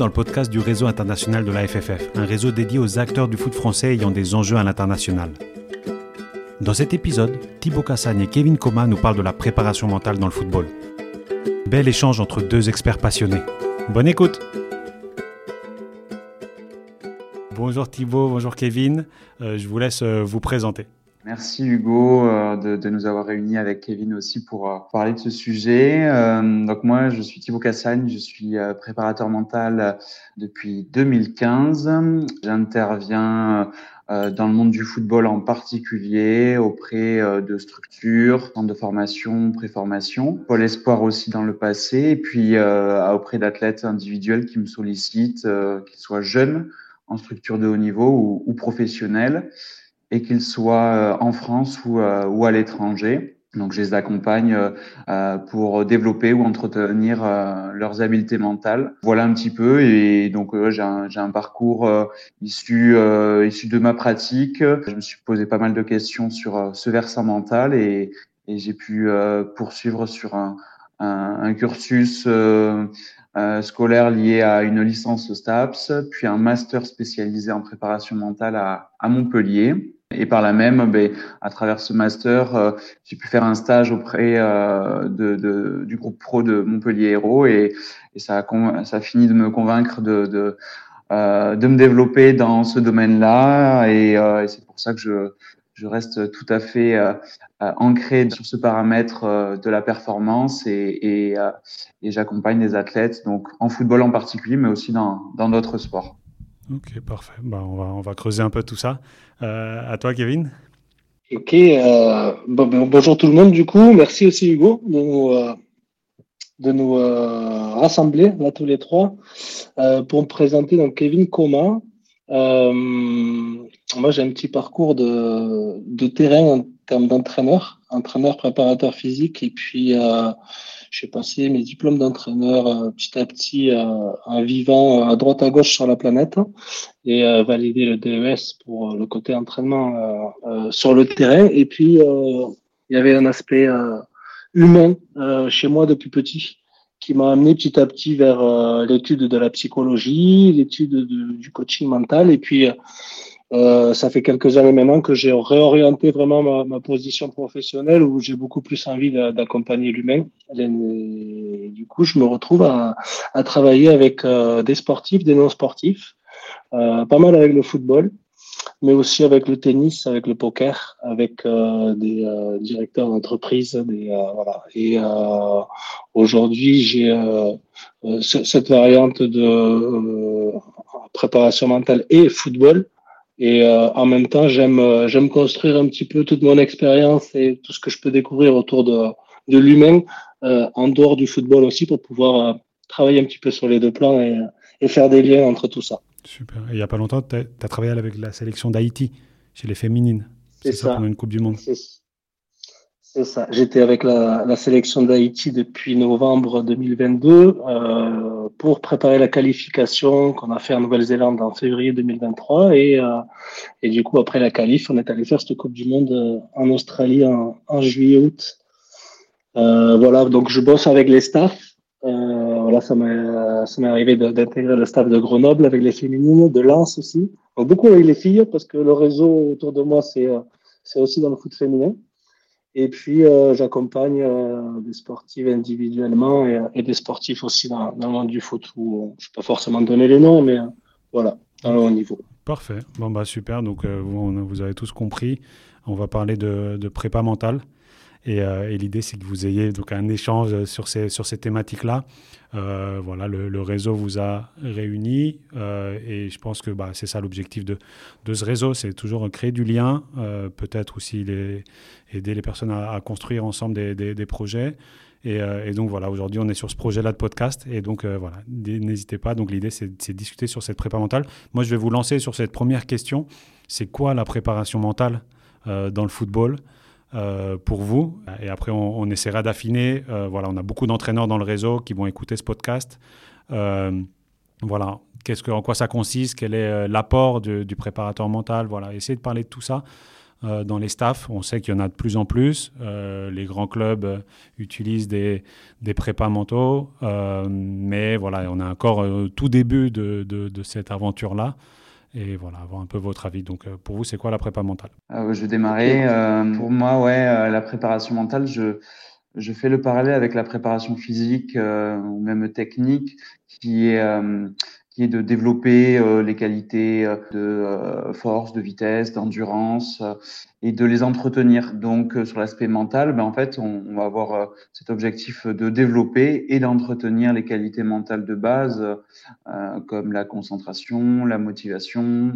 dans le podcast du réseau international de la FFF, un réseau dédié aux acteurs du foot français ayant des enjeux à l'international. Dans cet épisode, Thibaut Cassagne et Kevin Coma nous parlent de la préparation mentale dans le football. Bel échange entre deux experts passionnés. Bonne écoute Bonjour Thibaut, bonjour Kevin, euh, je vous laisse euh, vous présenter. Merci Hugo euh, de, de, nous avoir réunis avec Kevin aussi pour euh, parler de ce sujet. Euh, donc moi, je suis Thibaut Cassagne, je suis préparateur mental depuis 2015. J'interviens dans le monde du football en particulier auprès de structures, centres de formation, préformation, Pôle Espoir aussi dans le passé, et puis auprès d'athlètes individuels qui me sollicitent, qu'ils soient jeunes en structure de haut niveau ou, ou professionnels et qu'ils soient euh, en France ou, euh, ou à l'étranger. Donc, je les accompagne euh, pour développer ou entretenir leurs habiletés mentales. Voilà un petit peu. Et donc, j'ai un, un, parcours issu, issu de ma pratique. Je me suis posé pas mal de questions sur ce versant mental et, et j'ai pu poursuivre sur un, un, un cursus scolaire lié à une licence STAPS, puis un master spécialisé en préparation mentale à, à Montpellier. Et par là même, ben, à travers ce master, euh, j'ai pu faire un stage auprès euh, de, du groupe pro de Montpellier Héros et, ça, a ça a fini de me convaincre de, de, euh, de me développer dans ce domaine-là et c'est pour ça que je, je reste tout à fait ancré sur ce paramètre de la performance et, et, et j'accompagne des athlètes, donc en football en particulier, mais aussi dans d'autres sports. Ok, parfait. Bah, on, va, on va creuser un peu tout ça. Euh, à toi, Kevin. Ok. Euh, bon, ben, bonjour tout le monde, du coup. Merci aussi, Hugo, de nous, euh, de nous euh, rassembler, là, tous les trois, euh, pour me présenter. Donc, Kevin Coma. Moi, j'ai un petit parcours de, terrain en termes d'entraîneur, entraîneur préparateur physique, et puis j'ai passé mes diplômes d'entraîneur euh, petit à petit euh, en vivant à droite à gauche sur la planète et euh, validé le DES pour le côté entraînement sur le terrain. Et puis, il y avait un aspect humain chez moi depuis petit qui m'a amené petit à petit vers l'étude de la psychologie, l'étude du coaching mental et puis euh, ça fait quelques années maintenant que j'ai réorienté vraiment ma, position professionnelle où j'ai beaucoup plus envie d'accompagner l'humain. Du coup, je me retrouve à, travailler avec euh, des sportifs, des non-sportifs, euh, pas mal avec le football, mais aussi avec le tennis, avec le poker, avec des directeurs d'entreprise. voilà. Et aujourd'hui, j'ai cette variante de préparation mentale et football et euh, en même temps, j'aime euh, j'aime construire un petit peu toute mon expérience et tout ce que je peux découvrir autour de, de l'humain euh, en dehors du football aussi pour pouvoir travailler un petit peu sur les deux plans et, et faire des liens entre tout ça. Super. Et il n'y a pas longtemps, tu as, travaillé avec la sélection d'Haïti chez les féminines. C'est ça. ça. Pendant une Coupe du Monde. C'est ça. J'étais avec la, sélection d'Haïti depuis novembre 2022 euh, pour préparer la qualification qu'on a fait en Nouvelle-Zélande en février 2023 et, euh, et du coup après la qualif, on est allé faire cette Coupe du Monde euh, en Australie en, juillet-août. Euh, voilà, donc je bosse avec les staffs. Euh, voilà, ça m'est arrivé d'intégrer le staff de Grenoble avec les féminines, de Lens aussi. Donc beaucoup avec les filles parce que le réseau autour de moi c'est c'est aussi dans le foot féminin. Et puis, euh, j'accompagne euh, des sportifs individuellement et, et, des sportifs aussi dans, le monde du foot où je ne peux pas forcément donner les noms, mais euh, voilà, dans le haut niveau. Parfait. Bon, bah, super. Donc, euh, vous, vous, avez tous compris. On va parler de, de prépa mentale. Et, euh, et l'idée, c'est que vous ayez donc un échange sur ces, sur ces thématiques-là. Euh, voilà, le, réseau vous a réunis euh, et je pense que bah, c'est ça l'objectif de, ce réseau, c'est toujours créer du lien, peut-être aussi aider les personnes à, construire ensemble des, projets. Et, donc voilà, aujourd'hui on est sur ce projet-là de podcast et donc voilà, n'hésitez pas. Donc l'idée c'est de discuter sur cette prépa mentale. Moi je vais vous lancer sur cette première question. C'est quoi la préparation mentale dans le football? Euh, pour vous. Et après, on, essaiera d'affiner. Euh, voilà, on a beaucoup d'entraîneurs dans le réseau qui vont écouter ce podcast. Euh, voilà, qu'est-ce que, en quoi ça consiste Quel est l'apport du, préparateur mental Voilà, essayez de parler de tout ça. dans les staffs. On sait qu'il y en a de plus en plus. les grands clubs utilisent des, des prépas mentaux, mais voilà, on est encore tout début de, de cette aventure-là et voilà, avoir un peu votre avis. Donc, euh, pour vous, c'est quoi la prépa mentale? Euh, Je vais démarrer. Euh, pour moi, ouais, la préparation mentale, je, je fais le parallèle avec la préparation physique ou même technique, qui est de développer euh, les qualités euh, de euh, force, de vitesse, d'endurance et de les entretenir. Donc sur l'aspect mental, ben, en fait, on va avoir cet objectif de développer et d'entretenir les qualités mentales de base comme la concentration, la motivation,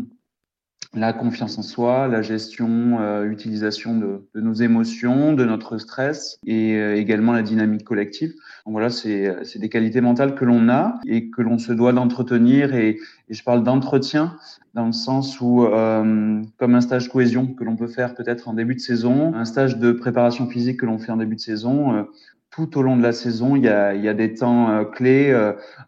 la confiance en soi, la gestion, euh, utilisation de, nos émotions, de notre stress et euh, également la dynamique collective. Donc voilà, c'est des qualités mentales que l'on a et que l'on se doit d'entretenir. Et, je parle d'entretien dans le sens où, euh, comme un stage cohésion que l'on peut faire peut-être en début de saison, un stage de préparation physique que l'on fait en début de saison. Euh, tout au long de la saison, il y a, des temps clés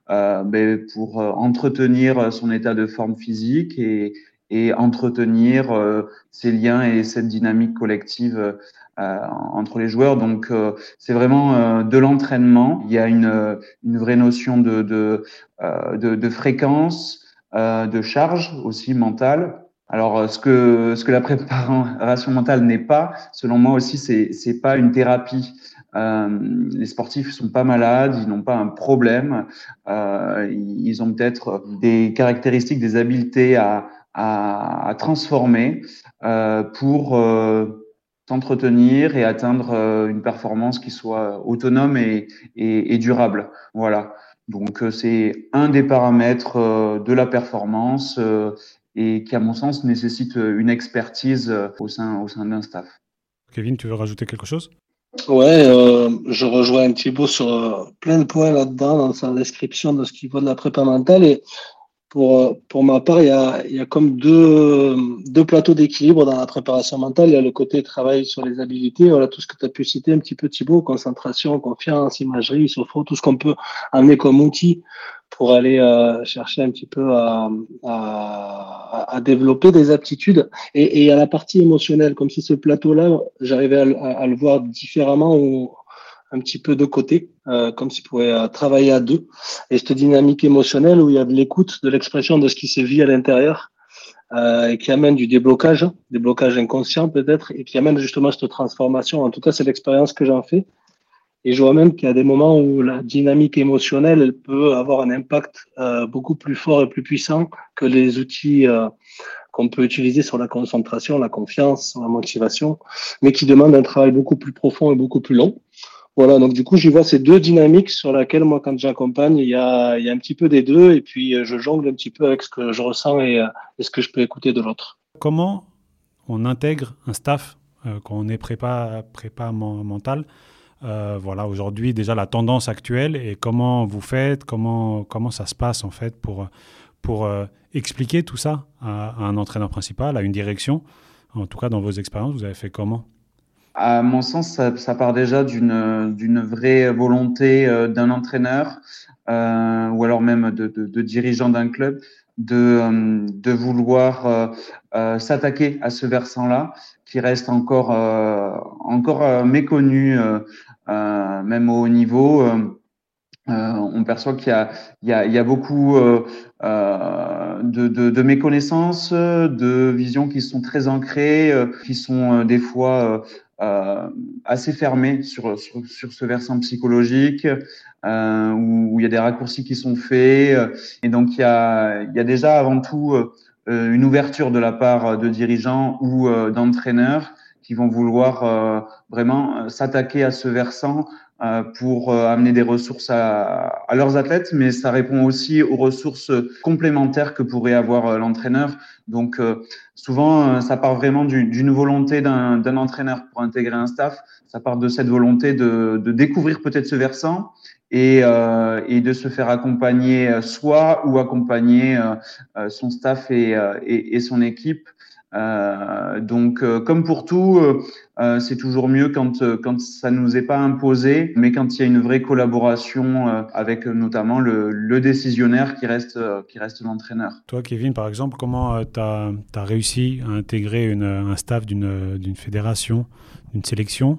ben, pour entretenir son état de forme physique et, et entretenir euh, ces liens et cette dynamique collective euh, entre les joueurs. Donc, euh, c'est vraiment de l'entraînement. Il y a une, une vraie notion de, de, de, de fréquence, de charge aussi mentale. Alors, ce que, ce que la préparation mentale n'est pas, selon moi aussi, c'est, c'est pas une thérapie. Euh, les sportifs sont pas malades, ils n'ont pas un problème, euh, ils ont peut-être des caractéristiques, des habiletés à, à, transformer euh, pour euh, s'entretenir et atteindre euh, une performance qui soit autonome et, et, et durable. Voilà. Donc c'est un des paramètres de la performance et qui, à mon sens, nécessite une expertise au sein, au sein d'un staff. Kevin, tu veux rajouter quelque chose? Ouais, euh, je rejoins un petit peu sur plein de points là-dedans dans sa description de ce qu'il faut de la prépa mentale et pour, pour ma part, il y a, y a comme deux, deux plateaux d'équilibre dans la préparation mentale. Il y a le côté travail sur les habilités, voilà tout ce que tu as pu citer un petit peu Thibaut, concentration, confiance, imagerie, sophro, tout ce qu'on peut amener comme outil pour aller euh, chercher un petit peu à, à, à, développer des aptitudes. Et, et a la partie émotionnelle, comme si ce plateau-là, j'arrivais à, à, le voir différemment ou un petit peu de côté, euh, comme s'il pouvait euh, travailler à deux. Et cette dynamique émotionnelle où il y a de l'écoute, de l'expression de ce qui se vit à l'intérieur, euh, et qui amène du déblocage, déblocage inconscient peut-être, et qui amène justement cette transformation. En tout cas, c'est l'expérience que j'en fais. Et je vois même qu'il y a des moments où la dynamique émotionnelle elle peut avoir un impact euh, beaucoup plus fort et plus puissant que les outils euh, qu'on peut utiliser sur la concentration, la confiance, la motivation, mais qui demandent un travail beaucoup plus profond et beaucoup plus long. Voilà, donc du coup, j'y vois ces deux dynamiques sur lesquelles moi, quand j'accompagne, il y a, y a un petit peu des deux, et puis euh, je jongle un petit peu avec ce que je ressens et, euh, et ce que je peux écouter de l'autre. Comment on intègre un staff euh, quand on est prépa, prépa mental Voilà, aujourd'hui déjà la tendance actuelle et comment vous faites, comment, comment ça se passe en fait pour, pour expliquer tout ça à un entraîneur principal, à une direction? En tout cas, dans vos expériences, vous avez fait comment? À mon sens, ça, ça part déjà d'une vraie volonté euh, d'un entraîneur euh, ou alors même de, de, de dirigeant d'un club de, euh, de vouloir euh, euh, s'attaquer à ce versant-là qui reste encore encore méconnu même au haut niveau. on perçoit qu'il y y y a beaucoup de, de, de, méconnaissances, de visions qui sont très ancrées, qui sont des fois euh, assez fermé sur, sur, sur, ce versant psychologique, euh, où, où, il y a des raccourcis qui sont faits. Et donc, il y a, il y a déjà avant tout euh, une ouverture de la part de dirigeants ou euh, d'entraîneurs qui vont vouloir euh, vraiment s'attaquer à ce versant euh, pour euh, amener des ressources à, à, leurs athlètes, mais ça répond aussi aux ressources complémentaires que pourrait avoir euh, l'entraîneur. Donc souvent, ça part vraiment d'une volonté d'un entraîneur pour intégrer un staff. Ça part de cette volonté de, de découvrir peut-être ce versant et, euh, et, de se faire accompagner soi ou accompagner euh, son staff et, et, et son équipe Euh, donc, euh, comme pour tout, euh, c'est toujours mieux quand quand ça nous est pas imposé, mais quand il y a une vraie collaboration avec notamment le, décisionnaire qui reste qui reste l'entraîneur. Toi, Kevin, par exemple, comment tu as, réussi à intégrer une, un staff d'une d'une fédération, d'une sélection?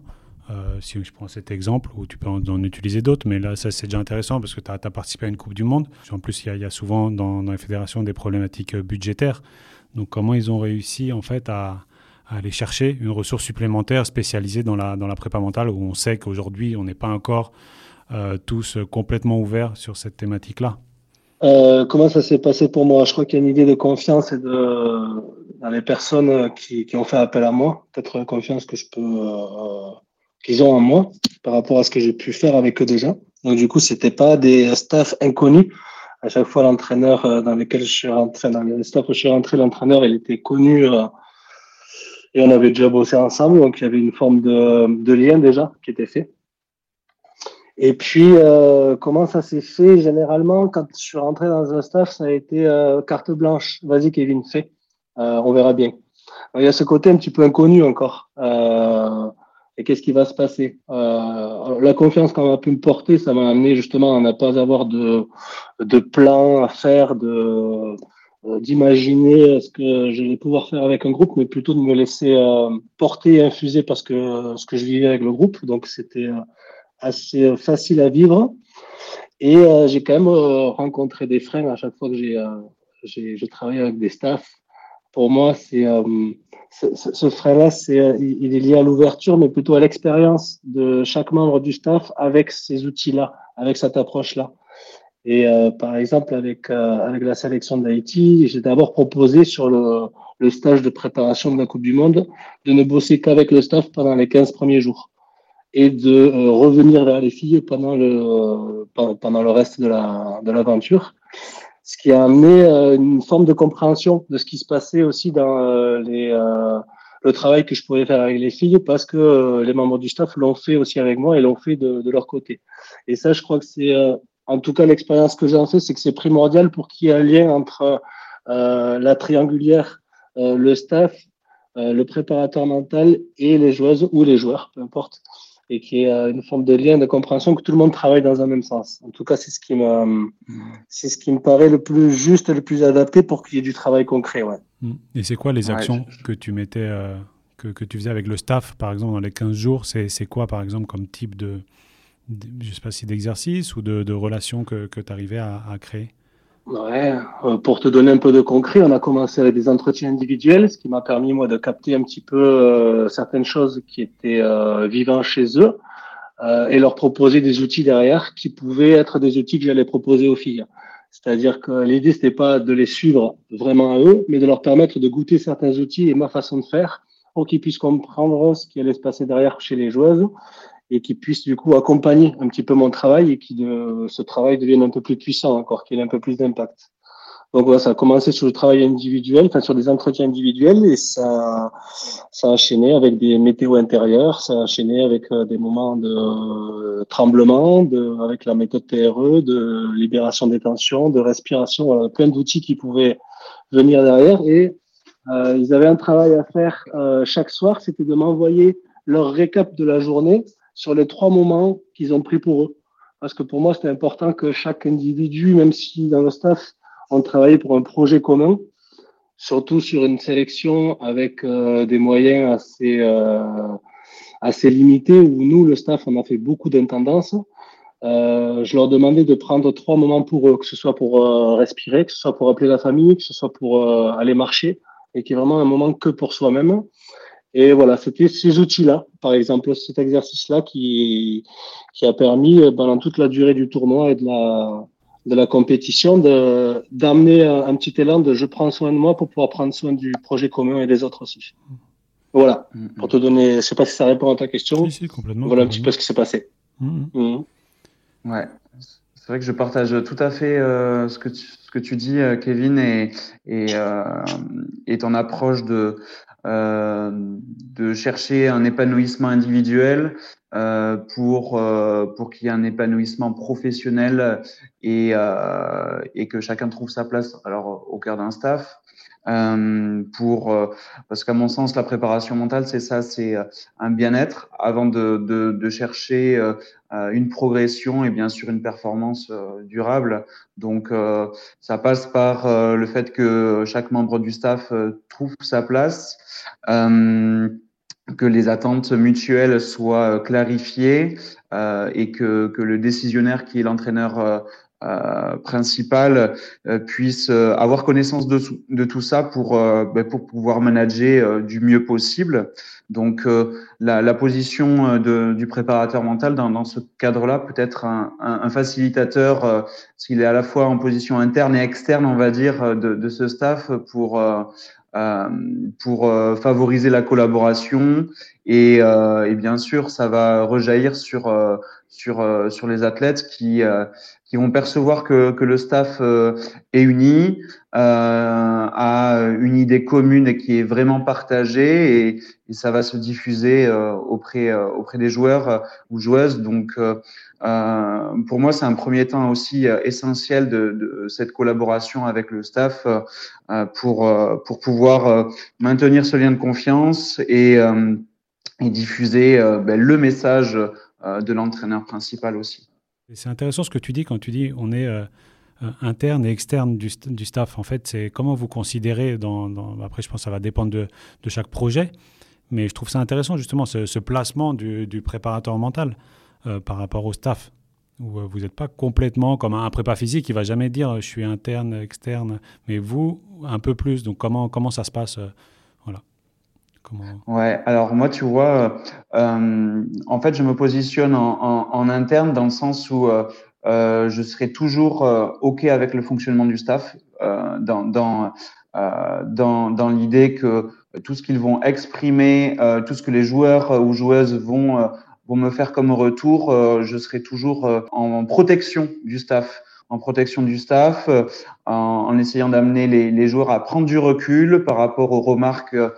Si je prends cet exemple, ou tu peux en, utiliser d'autres, mais là, ça c'est déjà intéressant parce que tu as, participé à une Coupe du Monde. En plus, il y, a souvent dans les fédérations des problématiques budgétaires. Donc comment ils ont réussi en fait à, aller chercher une ressource supplémentaire spécialisée dans la, dans la prépa mentale où on sait qu'aujourd'hui on n'est pas encore euh, tous complètement ouverts sur cette thématique-là? Euh, Comment ça s'est passé pour moi? Je crois qu'il y a une idée de confiance et de, dans les personnes qui, ont fait appel à moi, peut-être confiance que je peux euh, qu'ils ont en moi par rapport à ce que j'ai pu faire avec eux déjà. Donc du coup, c'était pas des staffs inconnus à chaque fois l'entraîneur euh, dans lequel je suis rentré, dans le staff où je suis rentré, l'entraîneur, il était connu euh, et on avait déjà bossé ensemble, donc il y avait une forme de, lien déjà qui était fait. Et puis, euh, comment ça s'est fait? Généralement, quand je suis rentré dans un staff, ça a été carte blanche. Vas-y, Kevin, fais. On verra bien. Il y a ce côté un petit peu inconnu encore. Et qu'est-ce qui va se passer? Euh, La confiance qu'on a pu me porter, ça m'a amené justement à ne pas avoir de, de plan à faire, de euh, d'imaginer ce que j'allais pouvoir faire avec un groupe, mais plutôt de me laisser euh, porter et infuser parce que ce que je vivais avec le groupe. Donc c'était assez facile à vivre. Et j'ai quand même rencontré des freins à chaque fois que j'ai j'ai travaillé avec des staffs pour moi, c'est euh, ce, frein-là, c'est euh, il est lié à l'ouverture, mais plutôt à l'expérience de chaque membre du staff avec ces outils-là, avec cette approche-là. Et euh, par exemple, avec avec la sélection d'Haïti, j'ai d'abord proposé sur le, le stage de préparation de la Coupe du Monde de ne bosser qu'avec le staff pendant les 15 premiers jours et de revenir vers les filles pendant le pendant le reste de la de l'aventure ce qui a amené euh, une forme de compréhension de ce qui se passait aussi dans euh, euh, le travail que je pouvais faire avec les filles parce que les membres du staff l'ont fait aussi avec moi et l'ont fait de, leur côté. Et ça, je crois que c'est, en tout cas, l'expérience que j'en fais, c'est que c'est primordial pour qu'il y ait un lien entre la triangulière, le staff, le préparateur mental et les joueuses ou les joueurs, peu importe et qui est une forme de lien de compréhension que tout le monde travaille dans un même sens. En tout cas, c'est ce qui me, mm. c'est ce qui me paraît le plus juste, le plus adapté pour qu'il y ait du travail concret. Ouais. Mm. Et c'est quoi les actions que tu mettais, euh, que, que, tu faisais avec le staff, par exemple, dans les 15 jours? C'est quoi, par exemple, comme type de, je sais pas si d'exercice ou de, de relations que, que tu arrivais à, à créer? Ouais, euh, pour te donner un peu de concret, on a commencé avec des entretiens individuels, ce qui m'a permis moi de capter un petit peu euh, certaines choses qui étaient euh, vivantes chez eux euh, et leur proposer des outils derrière qui pouvaient être des outils que j'allais proposer aux filles. C'est-à-dire que l'idée c'était pas de les suivre vraiment à eux, mais de leur permettre de goûter certains outils et ma façon de faire pour qu'ils puissent comprendre ce qui allait se passer derrière chez les joueuses et qui puisse du coup accompagner un petit peu mon travail et qui de, ce travail devienne un peu plus puissant encore, qu'il ait un peu plus d'impact. Donc voilà, ça a commencé sur le travail individuel, enfin sur des entretiens individuels et ça, ça a enchaîné avec des météos intérieurs, ça a enchaîné avec euh, des moments de euh, tremblement, de, avec la méthode TRE, de libération des tensions, de respiration, plein d'outils qui pouvaient venir derrière et euh, ils avaient un travail à faire euh, chaque soir, c'était de m'envoyer leur récap de la journée sur les trois moments qu'ils ont pris pour eux. Parce que pour moi, c'était important que chaque individu, même si dans le staff, on travaillait pour un projet commun, surtout sur une sélection avec euh, des moyens assez, euh, assez limités, où nous, le staff, on a fait beaucoup d'intendance. Euh, je leur demandais de prendre trois moments pour eux, que ce soit pour euh, respirer, que ce soit pour appeler la famille, que ce soit pour aller marcher, et qui est vraiment un moment que pour soi-même. Et voilà, c'était ces outils-là, par exemple cet exercice-là qui, qui a permis euh, pendant toute la durée du tournoi et de la, de la compétition d'amener un, petit élan de je prends soin de moi pour pouvoir prendre soin du projet commun et des autres aussi. Voilà, mm, mm. pour te donner, je sais pas si ça répond à ta question. Si, complètement. Voilà un petit peu ce qui s'est passé. Mm, ouais, c'est vrai que je partage tout à fait euh, ce, que tu, ce que tu dis, euh, Kevin, et, et, euh, et ton approche de, euh, de chercher un épanouissement individuel euh, pour euh, pour qu'il y ait un épanouissement professionnel et et que chacun trouve sa place alors au cœur d'un staff euh, pour parce qu'à mon sens la préparation mentale c'est ça, c'est un bien-être avant de, de, chercher une progression et bien sûr une performance durable. Donc ça passe par le fait que chaque membre du staff trouve sa place que les attentes mutuelles soient clarifiées euh, et que, que, le décisionnaire qui est l'entraîneur euh, euh principal euh, puisse euh, avoir connaissance de, tout ça pour, ben pour pouvoir manager du mieux possible. Donc la, la, position de, du préparateur mental dans, dans ce cadre-là peut être un, un, un facilitateur, s'il est à la fois en position interne et externe, on va dire, de, de ce staff pour euh, pour euh, favoriser la collaboration et, euh, et, bien sûr ça va rejaillir sur sur sur les athlètes qui qui vont percevoir que, que le staff est uni, euh, a une idée commune et qui est vraiment partagée et, et ça va se diffuser auprès auprès des joueurs ou joueuses. Donc euh, pour moi, c'est un premier temps aussi euh, essentiel de, de, cette collaboration avec le staff euh, pour, pour pouvoir maintenir ce lien de confiance et, et diffuser ben, le message de l'entraîneur principal aussi. C'est intéressant ce que tu dis quand tu dis on est interne et externe du, staff. En fait, c'est comment vous considérez, dans, après je pense que ça va dépendre de, chaque projet, mais je trouve ça intéressant justement ce, ce placement du, préparateur mental. Euh, par rapport au staff où euh, vous n'êtes pas complètement comme un prépa physique qui va jamais dire je suis interne, externe, mais vous un peu plus. Donc comment comment ça se passe euh. Comment... Ouais, alors moi tu vois, en fait je me positionne en, interne dans le sens où je serai toujours ok avec le fonctionnement du staff dans dans dans, l'idée que tout ce qu'ils vont exprimer, tout ce que les joueurs ou joueuses vont vont me faire comme retour, euh, je serai toujours euh, en protection du staff en protection du staff, euh, en, essayant d'amener les, joueurs à prendre du recul par rapport aux remarques euh,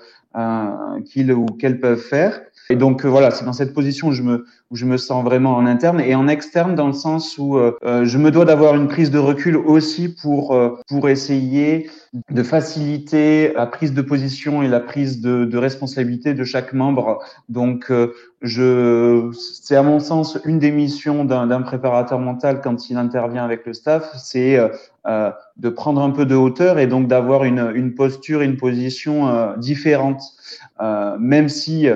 qu'ils ou qu'elles peuvent faire. Et donc voilà, c'est dans cette position où je me où je me sens vraiment en interne et en externe dans le sens où euh, je me dois d'avoir une prise de recul aussi pour pour essayer de faciliter la prise de position et la prise de, de responsabilité de chaque membre. Donc je, c'est à mon sens une des missions d'un préparateur mental quand il intervient avec le staff, c'est euh, euh, de prendre un peu de hauteur et donc d'avoir une, une posture, une position euh, différente, euh, même si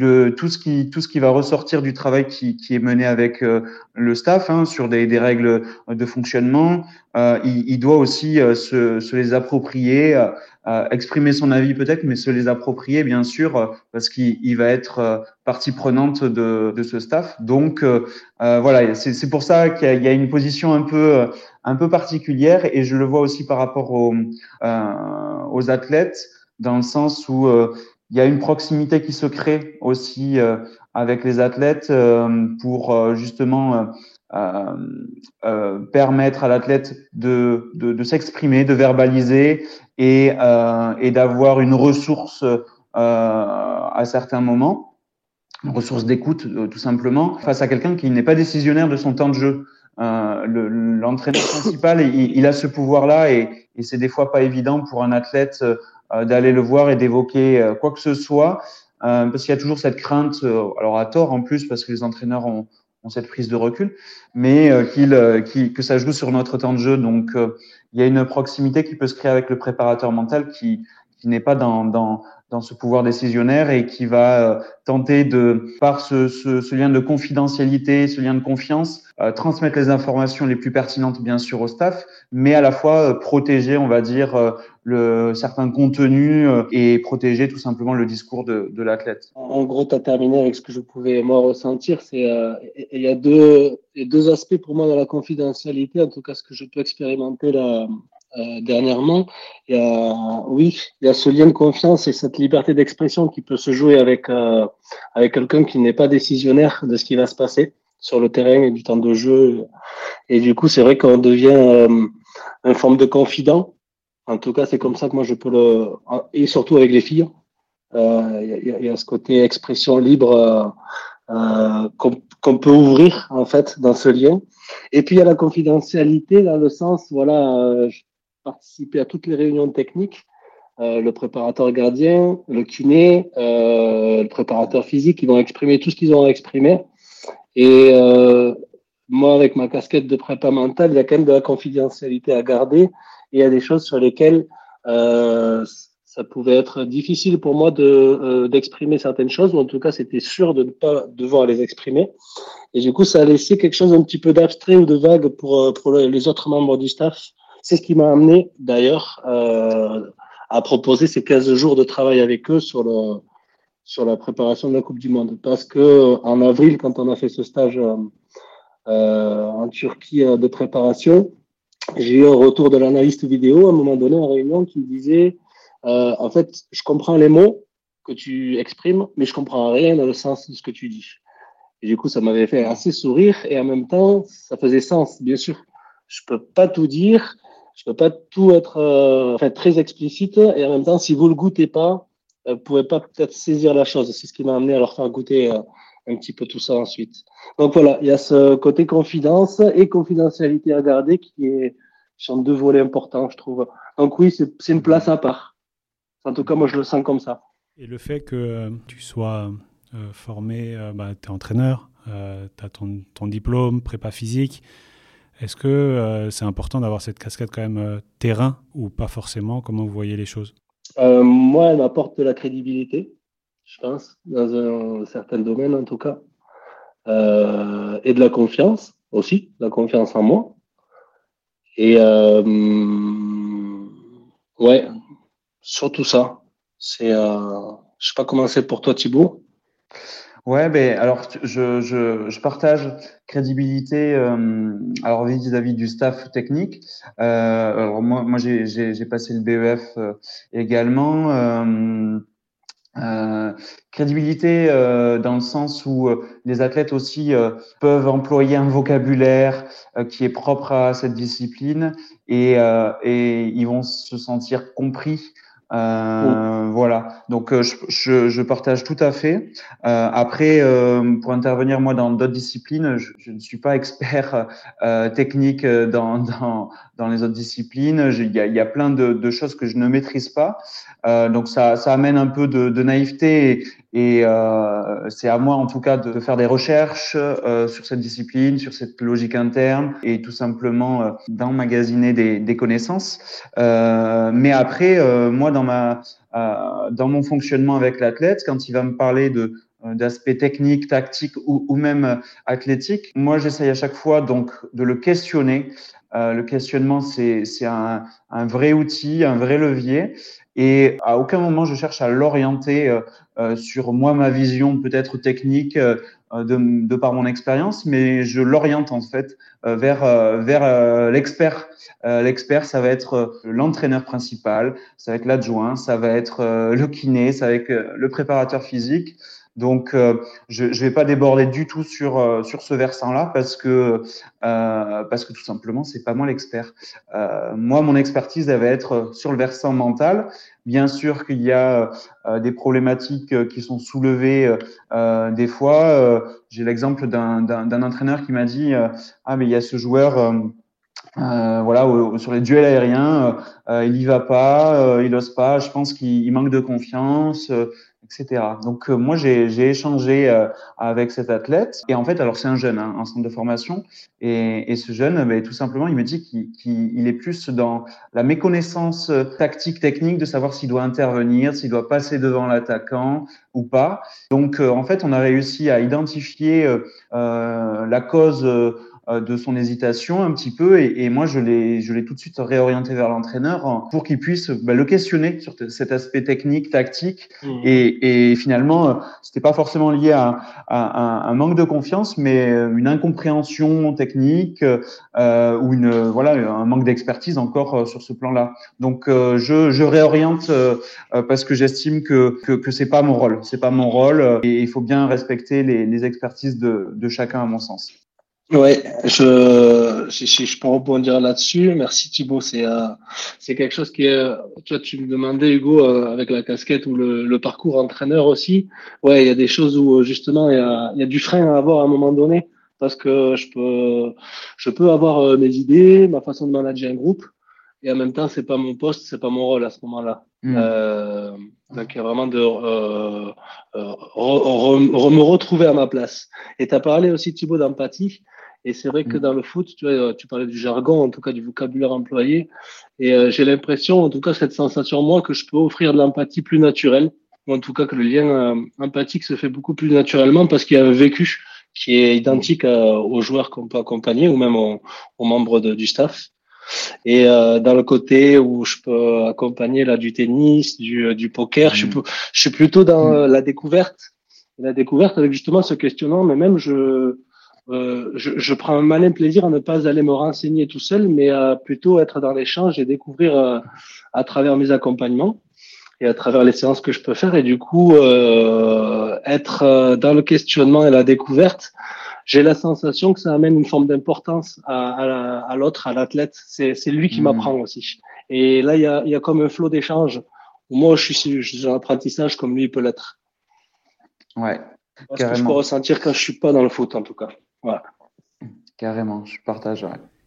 le, tout ce qui tout ce qui va ressortir du travail qui, qui est mené avec le staff hein, sur des, des, règles de fonctionnement, il, il, doit aussi se, se, les approprier exprimer son avis peut-être, mais se les approprier bien sûr, euh, parce qu'il va être euh, partie prenante de, de ce staff. Donc euh, voilà, c'est pour ça qu'il y, y, a une position un peu un peu particulière, et je le vois aussi par rapport aux, aux athlètes, dans le sens où il y a une proximité qui se crée aussi avec les athlètes pour justement euh, euh, permettre à l'athlète de, de, de s'exprimer, de verbaliser et, euh, et d'avoir une ressource euh, à certains moments, une ressource d'écoute tout simplement, face à quelqu'un qui n'est pas décisionnaire de son temps de jeu. L'entraîneur principal, il, il, a ce pouvoir-là et, et c'est des fois pas évident pour un athlète d'aller le voir et d'évoquer quoi que ce soit, parce qu'il y a toujours cette crainte, alors à tort en plus, parce que les entraîneurs ont, ont cette prise de recul, mais euh, qu'il, euh, que ça joue sur notre temps de jeu. Donc, euh, il y a une proximité qui peut se créer avec le préparateur mental qui, qui n'est pas dans, dans, dans ce pouvoir décisionnaire et qui va euh, tenter de, par ce, ce, ce, lien de confidentialité, ce lien de confiance, euh, transmettre les informations les plus pertinentes, bien sûr, au staff, mais à la fois euh, protéger, on va dire, euh, le, certains contenus euh, et protéger tout simplement le discours de, de l'athlète. En gros, tu as terminé avec ce que je pouvais, moi, ressentir. C'est Il y a deux, deux aspects pour moi dans la confidentialité, en tout cas, ce que je peux expérimenter là euh, dernièrement, il y a, oui, il y a ce lien de confiance et cette liberté d'expression qui peut se jouer avec, euh, avec quelqu'un qui n'est pas décisionnaire de ce qui va se passer sur le terrain et du temps de jeu. Et du coup, c'est vrai qu'on devient euh, une forme de confident. En tout cas, c'est comme ça que moi je peux le. Et surtout avec les filles. Euh, il y, a, y, a ce côté expression libre euh, qu'on peut ouvrir en fait dans ce lien. Et puis il y a la confidentialité dans le sens, voilà, participer à toutes les réunions techniques. le préparateur gardien, le kiné, le préparateur physique, ils vont exprimer tout ce qu'ils ont à exprimer. Et moi, avec ma casquette de prépa mentale, il y a quand même de la confidentialité à garder. Il y a des choses sur lesquelles ça pouvait être difficile pour moi de euh, d'exprimer certaines choses, ou en tout cas, c'était sûr de ne pas devoir les exprimer. Et du coup, ça a laissé quelque chose un petit peu d'abstrait ou de vague pour, euh, pour les autres membres du staff. C'est ce qui m'a amené, d'ailleurs, euh, à proposer ces 15 jours de travail avec eux sur le sur la préparation de la Coupe du Monde. Parce que en avril, quand on a fait ce stage euh, en Turquie de préparation, j'ai eu un retour de l'analyste vidéo à un moment donné en réunion qui me disait euh, en fait, je comprends les mots que tu exprimes, mais je comprends rien dans le sens de ce que tu dis. Et du coup, ça m'avait fait assez sourire et en même temps, ça faisait sens, bien sûr. Je peux pas tout dire, je peux pas tout être euh, enfin, très explicite et en même temps, si vous le goûtez pas, vous pouvez pas peut-être saisir la chose. C'est ce qui m'a amené à leur faire goûter euh, un petit peu tout ça ensuite. Donc voilà, il y a ce côté confidence et confidentialité à garder qui est sont deux volets importants, je trouve. Donc oui, c'est une place à part. En tout cas, moi, je le sens comme ça. Et le fait que euh, tu sois euh, formé, euh, bah, tu es entraîneur, tu as ton, ton, diplôme, prépa physique. Est-ce que c'est important d'avoir cette casquette quand même terrain ou pas forcément? Comment vous voyez les choses? Moi, elle m'apporte de la crédibilité, je pense, dans un certain domaine en tout cas. et de la confiance aussi, la confiance en moi. Et ouais, surtout ça. C'est, euh, je sais pas comment c'est pour toi, Thibaut. Ouais, ben alors je, je, partage crédibilité euh, alors vis-à-vis du staff technique. Euh, alors moi, moi j'ai, passé le BEF euh, également. Euh, euh, crédibilité euh, dans le sens où euh, les athlètes aussi peuvent employer un vocabulaire qui est propre à cette discipline et, et ils vont se sentir compris. Euh, Voilà, donc euh, je, je, je, partage tout à fait. Euh, après, euh, pour intervenir moi dans d'autres disciplines, je, je, ne suis pas expert euh, technique dans, dans, dans, les autres disciplines. Il y a, plein de, choses que je ne maîtrise pas. donc ça, amène un peu de, naïveté et euh, c'est à moi, en tout cas, de faire des recherches euh, sur cette discipline, sur cette logique interne, et tout simplement euh, d'emmagasiner des, connaissances. Euh, mais après, euh, moi, dans ma, euh, dans mon fonctionnement avec l'athlète, quand il va me parler de d'aspects techniques, tactiques ou, ou même athlétiques, moi, j'essaye à chaque fois donc de le questionner. Le questionnement, c'est un, un vrai outil, un vrai levier. Et à aucun moment je cherche à l'orienter euh, euh, sur moi ma vision peut-être technique euh, de, de, par mon expérience, mais je l'oriente en fait vers vers l'expert. l'expert, ça va être l'entraîneur principal, ça va être l'adjoint, ça va être le kiné, ça va être le préparateur physique. Donc, euh, je ne vais pas déborder du tout sur, euh, sur ce versant-là parce que, euh, parce que tout simplement, c'est pas moi l'expert. Moi, mon expertise, elle va être sur le versant mental. Bien sûr qu'il y a des problématiques qui sont soulevées des fois. J'ai l'exemple d'un entraîneur qui m'a dit Ah, mais il y a ce joueur. Voilà, sur les duels aériens, il y va pas, il ose pas. Je pense qu'il manque de confiance etc. Donc euh, moi j'ai échangé euh, avec cet athlète et en fait alors c'est un jeune hein, en centre de formation et, et ce jeune ben, tout simplement il me dit qu'il est plus dans la méconnaissance euh, tactique technique de savoir s'il doit intervenir, s'il doit passer devant l'attaquant ou pas. Donc en fait on a réussi à identifier euh, la cause euh, de son hésitation un petit peu et, et moi je l'ai je l'ai tout de suite réorienté vers l'entraîneur pour qu'il puisse bah, le questionner sur cet aspect technique tactique mmh. et, et, finalement euh, c'était pas forcément lié à, à, un manque de confiance mais une incompréhension technique euh, ou une voilà un manque d'expertise encore euh, sur ce plan-là donc je, je réoriente parce que j'estime que, que que c'est pas mon rôle c'est pas mon rôle et il faut bien respecter les, les expertises de, de chacun à mon sens. Ouais, je, je, je peux rebondir là-dessus. Merci Thibaut. C'est euh, c'est quelque chose qui est. Toi, tu me demandais Hugo euh, avec la casquette ou le, le, parcours entraîneur aussi. Ouais, il y a des choses où justement il y a, il y a du frein à avoir à un moment donné parce que je peux je peux avoir euh, mes idées, ma façon de manager un groupe et en même temps c'est pas mon poste, c'est pas mon rôle à ce moment-là. Mmh. Euh, donc, vraiment de euh, euh, me retrouver à ma place. Et tu as parlé aussi, Thibaut, d'empathie. Et c'est vrai que mmh. dans le foot, tu, vois, tu parlais du jargon, en tout cas du vocabulaire employé. Et j'ai l'impression, en tout cas, cette sensation, moi, que je peux offrir de l'empathie plus naturelle. Ou en tout cas, que le lien empathique se fait beaucoup plus naturellement parce qu'il y a un vécu qui est identique aux joueurs qu'on peut accompagner ou même aux, membres du staff. Et euh, dans le côté où je peux accompagner là du tennis, du, euh, du poker, je, suis, mm. je suis plutôt dans mm. la découverte. La découverte avec justement ce questionnement, mais même je, euh, je, je, prends un malin plaisir à ne pas aller me renseigner tout seul, mais à plutôt être dans l'échange et découvrir euh, à travers mes accompagnements et à travers les séances que je peux faire. Et du coup, euh, être dans le questionnement et la découverte, j'ai la sensation que ça amène une forme d'importance à, à, l'autre, à l'athlète. C'est, lui qui mmh. m'apprend aussi. Et là, il y a, y a comme un flot d'échange. Moi, je suis, je suis en apprentissage comme lui peut l'être. Ouais. C'est ce que je peux ressentir quand je suis pas dans le foot, en tout cas. Voilà. Carrément, je partage.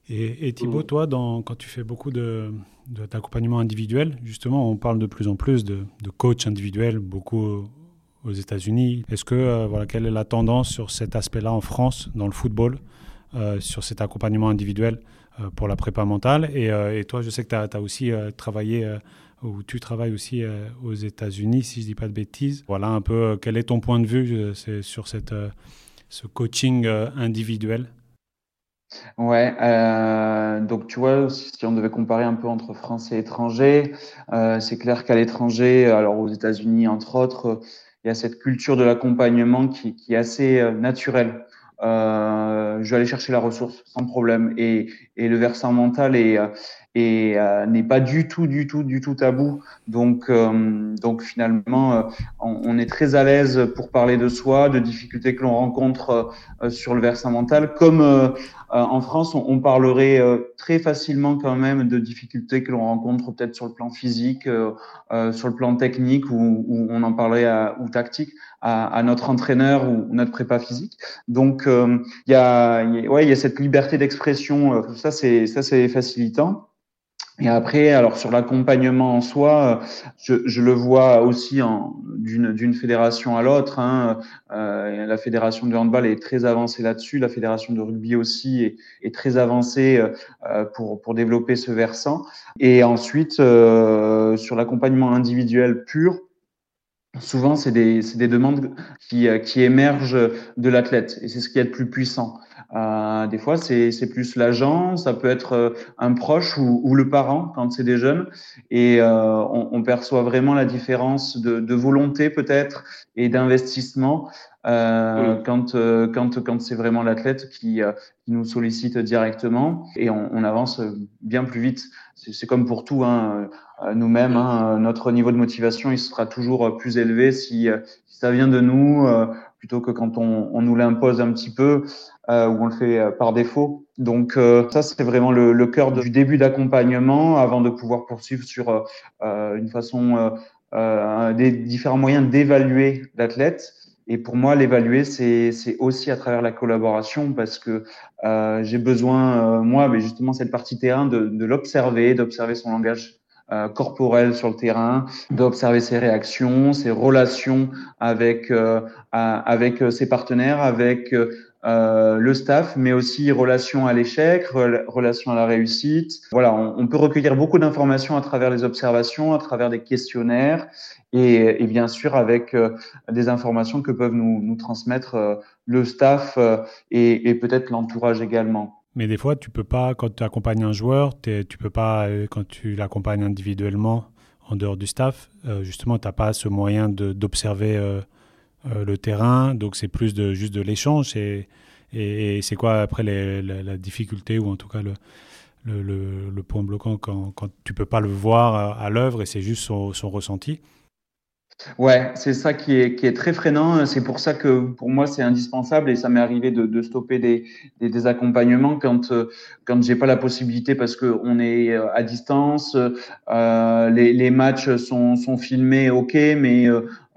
Et, et Thibaut, mmh. toi, dans, quand tu fais beaucoup de, d'accompagnement individuel, justement, on parle de plus en plus de, de coach individuel, beaucoup aux États-Unis. Est-ce que, euh, voilà, quelle est la tendance sur cet aspect-là en France, dans le football, euh, sur cet accompagnement individuel euh, pour la prépa mentale? Et, toi, je sais que tu as, aussi travaillé, ou tu travailles aussi aux États-Unis, si je ne dis pas de bêtises. Voilà un peu, quel est ton point de vue sur cette, ce coaching individuel? Ouais, donc tu vois, si on devait comparer un peu entre français et étranger, c'est clair qu'à l'étranger, alors aux États-Unis entre autres, il y a cette culture de l'accompagnement qui, est assez euh, naturelle. Euh, je vais aller chercher la ressource sans problème. Et, et le versant mental est, euh, et euh, n'est pas du tout, du tout, du tout tabou. Donc, euh, donc finalement, euh, on, est très à l'aise pour parler de soi, de difficultés que l'on rencontre sur le versant mental. Comme en France, on, on parlerait très facilement quand même de difficultés que l'on rencontre peut-être sur le plan physique, sur le plan technique, ou, ou on en parlerait à, ou tactique à, à, notre entraîneur ou notre prépa physique. Donc, il y a, ouais, il y a cette liberté d'expression. ça, c'est ça, c'est facilitant. Et après, alors sur l'accompagnement en soi, je, le vois aussi d'une fédération à l'autre. Hein. Euh, la fédération de handball est très avancée là-dessus, la fédération de rugby aussi est, très avancée euh, pour, développer ce versant. Et ensuite, euh, sur l'accompagnement individuel pur, souvent c'est des, des demandes qui, qui émergent de l'athlète et c'est ce qui est le plus puissant. Euh, des fois, c'est plus l'agent, ça peut être euh, un proche ou, ou le parent quand c'est des jeunes. Et euh, on, on, perçoit vraiment la différence de, de volonté peut-être et d'investissement euh, quand, euh, quand, quand c'est vraiment l'athlète qui, qui, nous sollicite directement. Et on, on avance bien plus vite. C'est comme pour tout. Hein. Nous-mêmes, hein, notre niveau de motivation, il sera toujours plus élevé si, si ça vient de nous plutôt que quand on, on nous l'impose un petit peu euh, où on le fait euh, par défaut. Donc euh, ça, c'est vraiment le, le cœur du début d'accompagnement avant de pouvoir poursuivre sur euh, une façon, des différents moyens d'évaluer l'athlète. Et pour moi, l'évaluer, c'est aussi à travers la collaboration parce que euh, j'ai besoin, moi, mais justement, cette partie terrain, de, de l'observer, d'observer son langage euh, corporel sur le terrain, d'observer ses réactions, ses relations avec euh, avec euh, ses partenaires, avec euh, le staff, mais aussi relations à l'échec, relations à la réussite. Voilà, on, peut recueillir beaucoup d'informations à travers les observations, à travers des questionnaires, et, bien sûr avec des informations que peuvent nous, transmettre le staff et, peut-être l'entourage également. Mais des fois, tu peux pas, quand tu accompagnes un joueur, tu peux pas, euh, quand tu l'accompagnes individuellement, en dehors du staff, euh, justement, tu n'as pas ce moyen d'observer euh, le terrain. Donc, c'est plus de, juste de l'échange. Et, c'est quoi, après, la, difficulté, ou en tout cas le, point bloquant quand, quand tu peux pas le voir à, l'œuvre et c'est juste son, ressenti? Ouais, c'est ça qui est, très freinant. C'est pour ça que pour moi c'est indispensable et ça m'est arrivé de, stopper des, accompagnements quand quand j'ai pas la possibilité parce que on est euh, à distance, euh, les, matchs sont, filmés, ok, mais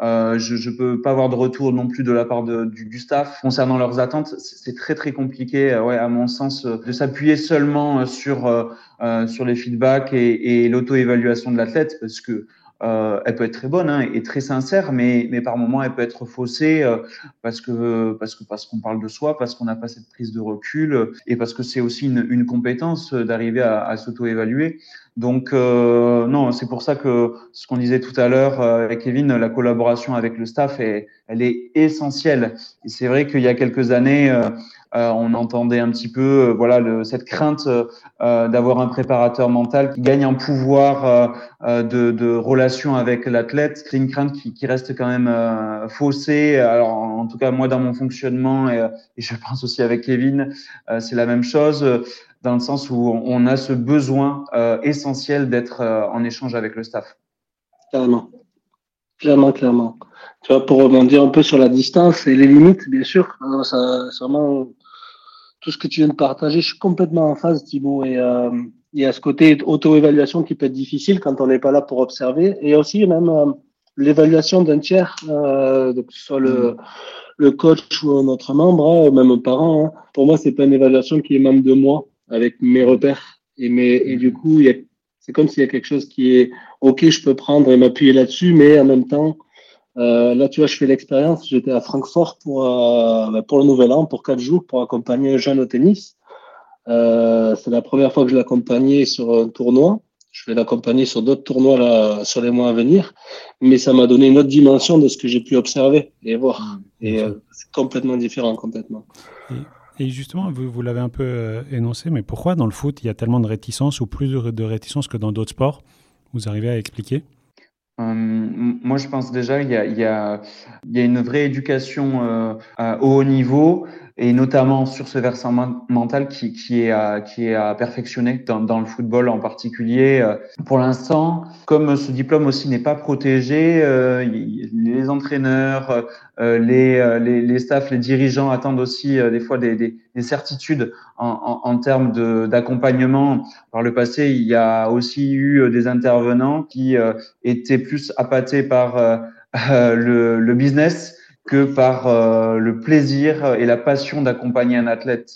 je, je peux pas avoir de retour non plus de la part du, du, staff concernant leurs attentes. C'est très très compliqué, ouais, à mon sens, de s'appuyer seulement sur sur les feedbacks et, et l'auto-évaluation de l'athlète parce que euh, elle peut être très bonne hein, et très sincère, mais, mais par moments elle peut être faussée euh, parce que parce que parce qu'on parle de soi, parce qu'on n'a pas cette prise de recul et parce que c'est aussi une, une compétence d'arriver à, à s'auto-évaluer. Donc euh, non, c'est pour ça que ce qu'on disait tout à l'heure euh, avec Kevin, la collaboration avec le staff, est, elle est essentielle. Et c'est vrai qu'il y a quelques années, euh, euh, on entendait un petit peu, voilà, le, cette crainte d'avoir un préparateur mental qui gagne en pouvoir de, de, relation avec l'athlète. C'est une crainte qui, qui, reste quand même faussée. Alors en, tout cas, moi dans mon fonctionnement et, et je pense aussi avec Kevin, c'est la même chose dans le sens où on a ce besoin euh, essentiel d'être euh, en échange avec le staff. Clairement. Clairement, clairement. Tu vois, pour rebondir un peu sur la distance et les limites, bien sûr, hein, ça, c'est vraiment tout ce que tu viens de partager. Je suis complètement en phase, Thibaut. Et euh, il y a ce côté auto-évaluation qui peut être difficile quand on n'est pas là pour observer. Et aussi, même l'évaluation d'un tiers, que ce soit le, mm. le coach ou un autre membre, hein, même un parent. Hein. Pour moi, c'est pas une évaluation qui est même de moi avec mes repères. Et, mes, et du coup, c'est comme s'il y a quelque chose qui est OK, je peux prendre et m'appuyer là-dessus, mais en même temps, euh, là, tu vois, je fais l'expérience. J'étais à Francfort pour, euh, bah, pour le Nouvel An, pour quatre jours, pour accompagner un jeune au tennis. Euh, c'est la première fois que je l'accompagnais sur un tournoi. Je vais l'accompagner sur d'autres tournois là, sur les mois à venir. Mais ça m'a donné une autre dimension de ce que j'ai pu observer et voir. Mmh, et c'est complètement différent, complètement. Et justement, vous, l'avez un peu euh, énoncé, mais pourquoi dans le foot, il y a tellement de réticence ou plus de, de réticence que dans d'autres sports? Vous arrivez à expliquer? Euh, moi, je pense déjà qu'il y a, il y, a, une vraie éducation euh, à haut niveau et notamment sur ce versant mental qui, est à, perfectionner dans, le football en particulier. Euh, pour l'instant, comme ce diplôme aussi n'est pas protégé, les entraîneurs, euh, les, les, les staffs, les dirigeants attendent aussi des fois des, des, des certitudes en, en, en termes d'accompagnement. Par le passé, il y a aussi eu des intervenants qui étaient plus appâtés par le, le business que par euh, le plaisir et la passion d'accompagner un athlète.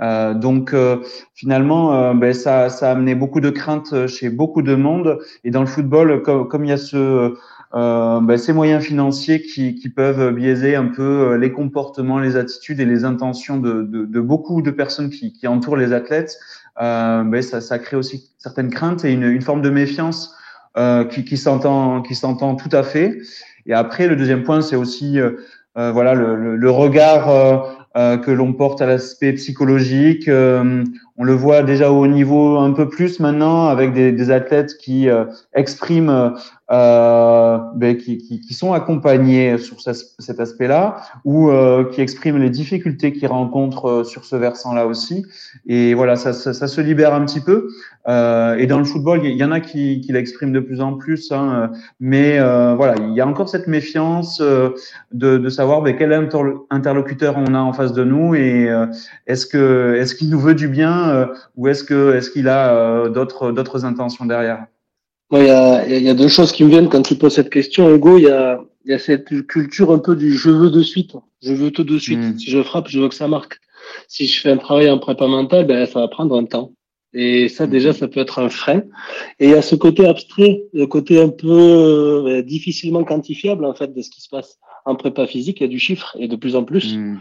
Euh, donc euh, finalement, euh, ben, ça, ça a amené beaucoup de craintes chez beaucoup de monde. Et dans le football, comme, comme il y a ce, ben, ces moyens financiers qui, qui, peuvent biaiser un peu les comportements, les attitudes et les intentions de, de, de beaucoup de personnes qui, qui entourent les athlètes, ben, ça, ça, crée aussi certaines craintes et une, une forme de méfiance qui, qui s'entend tout à fait. Et après, le deuxième point, c'est aussi euh, euh, voilà le, le, regard euh, que l'on porte à l'aspect psychologique. On le voit déjà au niveau un peu plus maintenant avec des, athlètes qui expriment euh, ben, qui, sont accompagnés sur ce, cet aspect-là ou euh, qui expriment les difficultés qu'ils rencontrent euh, sur ce versant-là aussi. Et voilà, ça, se libère un petit peu. Euh, et dans le football, il y en a qui, l'expriment de plus en plus, hein, mais euh, voilà, il y a encore cette méfiance de, savoir ben, quel interlocuteur on a en face de nous et est-ce qu'il nous veut du bien ou est-ce que est-ce qu'il a d'autres d'autres intentions derrière? Il y, a, y, a, deux choses qui me viennent quand tu poses cette question, Hugo. Il y a, y a cette culture un peu du je veux de suite. Je veux tout de suite. Hmm. Si je frappe, je veux que ça marque. Si je fais un travail en prépa mental, ben, ça va prendre un temps. Et ça, hmm. déjà, ça peut être un frein. Et il y a ce côté abstrait, le côté un peu euh, difficilement quantifiable, en fait, de ce qui se passe en prépa physique. Il y a du chiffre, et de plus en plus. Mmh.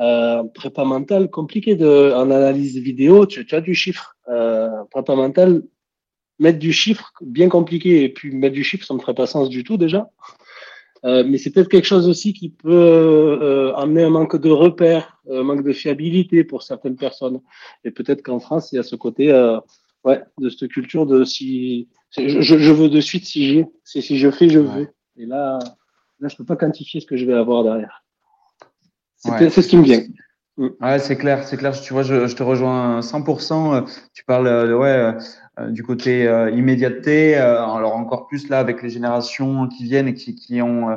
Euh, prépa mental, compliqué de, en analyse vidéo, tu, tu as du chiffre. Euh, prépa mental, mettre du chiffre bien compliqué et puis mettre du chiffre, ça me ferait pas sens du tout déjà. Euh, mais c'est peut-être quelque chose aussi qui peut euh, amener un manque de repères, un manque de fiabilité pour certaines personnes. Et peut-être qu'en France, il y a ce côté, euh, ouais, de cette culture de si je, je veux de suite si j'ai, si je fais, je veux. Et là, là, je peux pas quantifier ce que je vais avoir derrière. C'est ouais. ce qui me vient. Ouais, c'est clair, c'est clair. Tu vois, je, je, te rejoins 100%. Tu parles, de, ouais euh, du côté euh, immédiateté, euh, alors encore plus là avec les générations qui viennent et qui, qui ont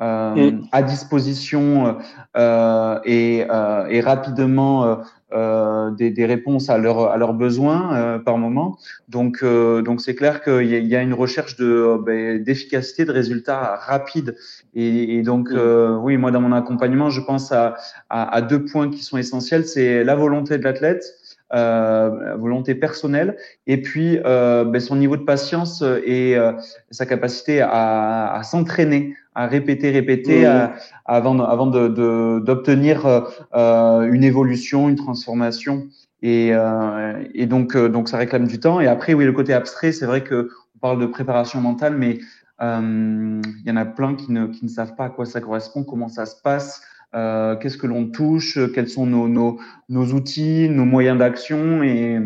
euh, mm. à disposition euh, et, euh, et, rapidement des, des, réponses à, leur, à leurs besoins par moment. Donc, donc c'est clair qu'il y, y, a une recherche de ben, d'efficacité, de résultats rapides. Et, et donc, mm. oui, moi dans mon accompagnement, je pense à, à, à, deux points qui sont essentiels. C'est la volonté de l'athlète volonté personnelle, et puis ben, son niveau de patience et sa capacité à, à s'entraîner, à répéter, répéter, avant, avant d'obtenir de, euh, une évolution, une transformation. Et, euh, et donc, donc, ça réclame du temps. Et après, oui, le côté abstrait, c'est vrai que on parle de préparation mentale, mais il y en a plein qui ne, qui ne savent pas à quoi ça correspond, comment ça se passe. Euh, qu'est-ce que l'on touche, quels sont nos, nos, nos outils, nos moyens d'action. Et,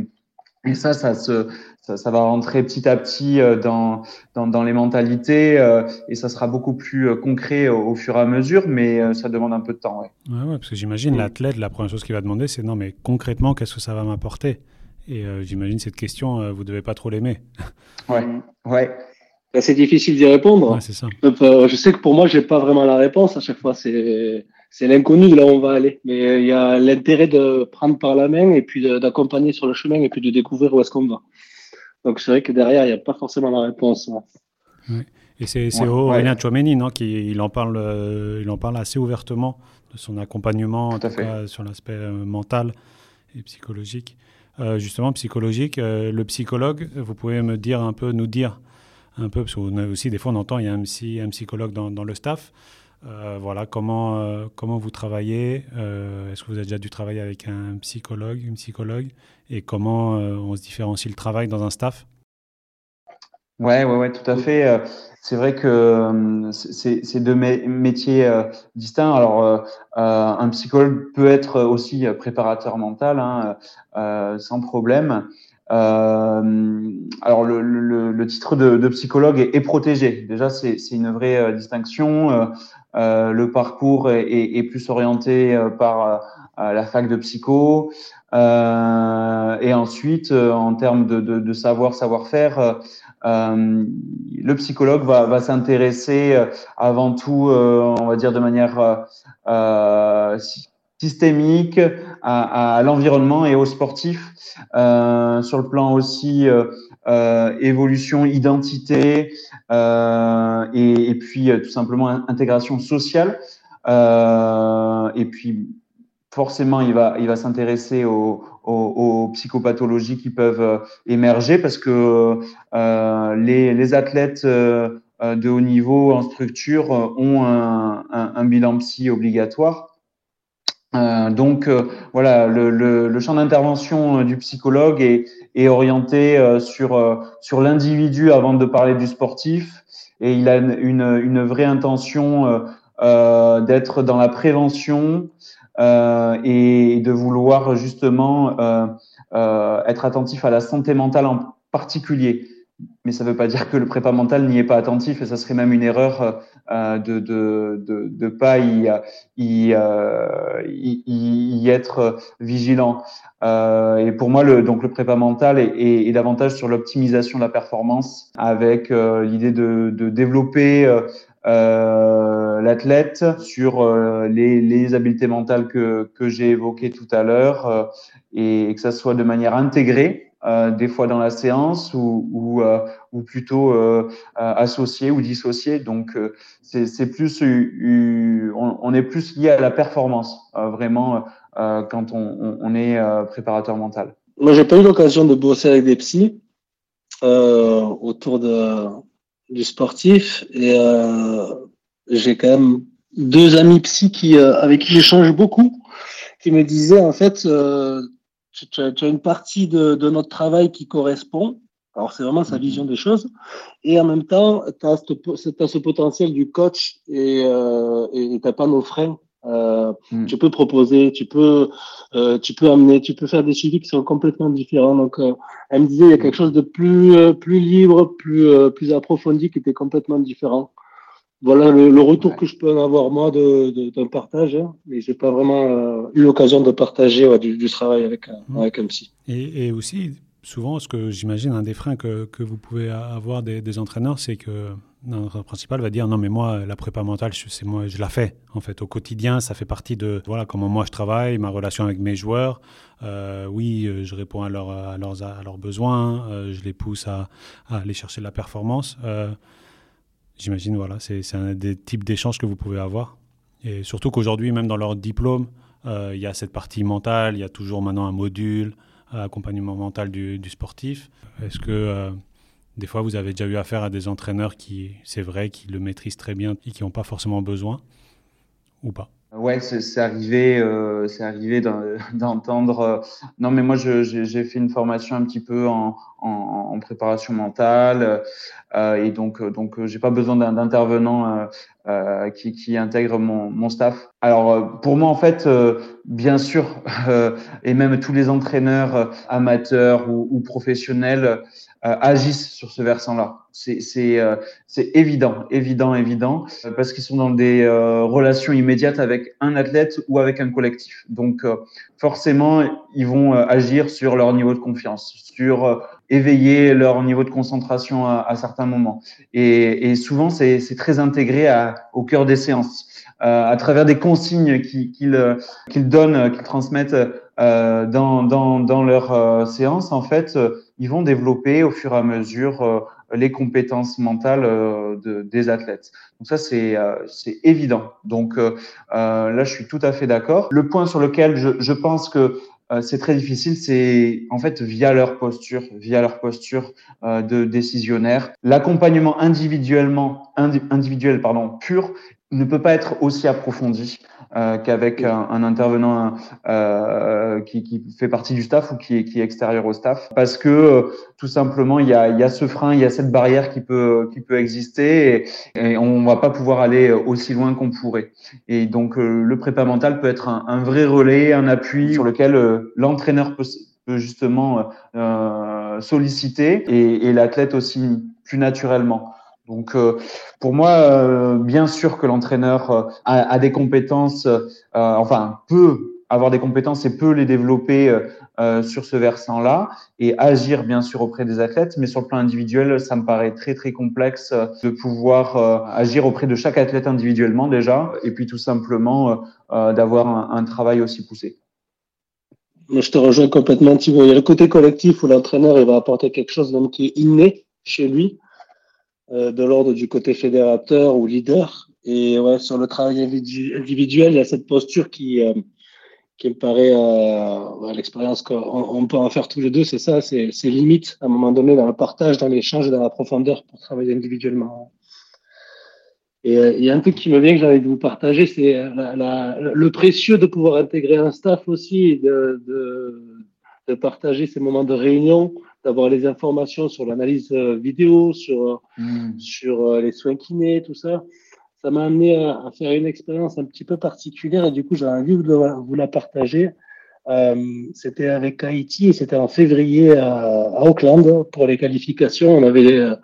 et, ça, ça, se, ça, ça, va rentrer petit à petit euh, dans, dans, dans les mentalités euh, et ça sera beaucoup plus euh, concret au, au, fur et à mesure, mais ça demande un peu de temps. Ouais, ouais, ouais parce que j'imagine l'athlète, la première chose qu'il va demander, c'est non, mais concrètement, qu'est-ce que ça va m'apporter? Et j'imagine cette question, vous devez pas trop l'aimer. ouais, ouais. C'est difficile d'y répondre. Ouais, c'est ça. Je sais que pour moi, j'ai pas vraiment la réponse. À chaque fois, c'est c'est l'inconnu de là où on va aller. Mais euh, il y a l'intérêt de prendre par la main et puis d'accompagner sur le chemin et puis de découvrir où est-ce qu'on va. Donc c'est vrai que derrière, il n'y a pas forcément la réponse. Ouais. Et c'est ouais, Aurélien ouais. Chouameni, non, qui il en parle, euh, il en parle assez ouvertement de son accompagnement, en tout, tout cas sur l'aspect euh, mental et psychologique. Euh, justement, psychologique, le psychologue, vous pouvez me dire un peu, nous dire un peu, parce qu'on a aussi des fois on entend il y a un, psy, un psychologue dans, dans le staff. Euh, voilà, comment, euh, comment vous travaillez euh, Est-ce que vous avez déjà dû travailler avec un psychologue, une psychologue Et comment on se différencie le travail dans un staff? Ouais, ouais, ouais, tout à fait. C'est vrai que c'est deux métiers distincts. Alors, un psychologue peut être aussi préparateur mental, hein, sans problème. Alors le, titre de, psychologue est, protégé. Déjà, c'est une vraie distinction. Euh, le parcours est, est, est, plus orienté par la fac de psycho. et ensuite, en termes de, de, de savoir, savoir-faire, le psychologue va, va s'intéresser avant tout, on va dire de manière systémique à, à l'environnement et aux sportifs, euh, sur le plan aussi euh, euh, évolution, identité euh, et, et, puis euh, tout simplement intégration sociale. Euh, et puis forcément, il va, il va s'intéresser aux, aux, aux, psychopathologies qui peuvent émerger parce que les, les athlètes de haut niveau en structure ont un, un, un bilan psy obligatoire. Euh, donc euh, voilà, le, le, le champ d'intervention euh, du psychologue est, est orienté euh, sur euh, sur l'individu avant de parler du sportif, et il a une, une vraie intention d'être dans la prévention et de vouloir justement être attentif à la santé mentale en particulier mais ça ne veut pas dire que le prépa mental n'y est pas attentif et ça serait même une erreur euh, de de de, de pas y y, euh, y, y être vigilant. Euh, et pour moi, le donc le prépa mental est, est, est davantage sur l'optimisation de la performance, avec euh, l'idée de, de développer euh, l'athlète sur euh, les, les habiletés mentales que que j'ai évoquées tout à l'heure et que ça soit de manière intégrée euh, des fois dans la séance ou, ou, euh, ou plutôt euh, associé ou dissocié. Donc c'est plus, on, on, est plus lié à la performance vraiment quand on, on est préparateur mental. Moi, j'ai pas eu l'occasion de bosser avec des psys autour de, du sportif et j'ai quand même deux amis psy qui, avec qui j'échange beaucoup, qui me disaient en fait tu, as, une partie de, de, notre travail qui correspond. Alors, c'est vraiment sa mhm. vision des choses. Et en même temps, tu as, as, ce potentiel du coach et euh, tu n'as pas nos freins. Euh, mm. Tu peux proposer, tu peux, euh, tu peux amener, tu peux faire des suivis qui sont complètement différents. Donc, euh, elle me disait, il y a quelque chose de plus, plus libre, plus, plus approfondi qui était complètement différent voilà le, le retour ouais. que je peux en avoir moi d'un de, de, partage, hein, mais j'ai pas vraiment euh, eu l'occasion de partager ouais, du, du, travail avec, mmh. avec un psy. Et, et, aussi, souvent, ce que j'imagine, un des freins que, que vous pouvez avoir des, des entraîneurs, c'est que l'entraîneur principal va dire non mais moi la prépa mentale c'est moi je la fais en fait au quotidien ça fait partie de voilà comment moi je travaille ma relation avec mes joueurs euh, oui euh, je réponds à, leur, à leurs à leurs besoins euh, je les pousse à, à, aller chercher de la performance euh, J'imagine, voilà, c'est un des types d'échanges que vous pouvez avoir. Et surtout qu'aujourd'hui, même dans leur diplôme, euh, il y a cette partie mentale, il y a toujours maintenant un module accompagnement mental du, sportif. Est-ce que des fois vous avez déjà eu affaire à des entraîneurs qui, c'est vrai, qui le maîtrisent très bien et qui n'ont pas forcément besoin ou pas? Ouais, c'est arrivé, euh, c'est arrivé d'entendre. Euh, non, mais moi, j'ai fait une formation un petit peu en, en, en préparation mentale, euh, et donc, donc, j'ai pas besoin d'un intervenant euh, qui, qui intègre mon, mon staff. Alors, pour moi, en fait, bien sûr, et même tous les entraîneurs amateurs ou, ou professionnels agissent sur ce versant-là. C'est euh, évident, évident, évident, parce qu'ils sont dans des euh, relations immédiates avec un athlète ou avec un collectif. Donc, euh, forcément, ils vont agir sur leur niveau de confiance, sur éveiller leur niveau de concentration à, à certains moments. Et, et souvent, c'est très intégré à, au cœur des séances, à travers des consignes qu'ils qu'ils donnent, qu'ils transmettent dans, dans, dans leur séance. En fait, ils vont développer au fur et à mesure les compétences mentales euh, de, des athlètes. Donc ça, c'est euh, évident. Donc euh, là, je suis tout à fait d'accord. Le point sur lequel je, je pense que c'est très difficile, c'est en fait via leur posture, via leur posture de décisionnaire. L'accompagnement individuellement, individuel pardon, pur ne peut pas être aussi approfondi euh, qu'avec un, un, intervenant euh, qui, qui, fait partie du staff ou qui est, qui est extérieur au staff, parce que euh, tout simplement il y a, il y a ce frein, il y a cette barrière qui peut qui peut exister et, et on va pas pouvoir aller aussi loin qu'on pourrait. Et donc euh, le prépa mental peut être un, un, vrai relais, un appui sur lequel euh, l'entraîneur peut, peut, justement solliciter et, et l'athlète aussi plus naturellement. Donc, euh, pour moi, euh, bien sûr que l'entraîneur euh, a, des compétences, enfin peut avoir des compétences et peut les développer sur ce versant-là et agir bien sûr auprès des athlètes. Mais sur le plan individuel, ça me paraît très très complexe de pouvoir agir auprès de chaque athlète individuellement déjà, et puis tout simplement d'avoir un, travail aussi poussé. Je te rejoins complètement, Thibaut. Il y a le côté collectif où l'entraîneur il va apporter quelque chose qui est inné chez lui de l'ordre du côté fédérateur ou leader. Et ouais, sur le travail individuel, il y a cette posture qui, euh, qui me paraît, euh, l'expérience qu'on on peut en faire tous les deux, c'est ça, c'est limite à un moment donné dans le partage, dans l'échange, dans la profondeur pour travailler individuellement. Et il y a un truc qui me vient que j'ai envie de vous partager, c'est le précieux de pouvoir intégrer un staff aussi, de, de, de partager ces moments de réunion, d'avoir les informations sur l'analyse euh, vidéo, sur, mm. sur euh, les soins kinés, tout ça. Ça m'a amené à, faire une expérience un petit peu particulière et du coup, j'ai envie de vous la partager. Euh, c'était avec Haïti et c'était en février à, à, Auckland pour les qualifications. On avait, euh,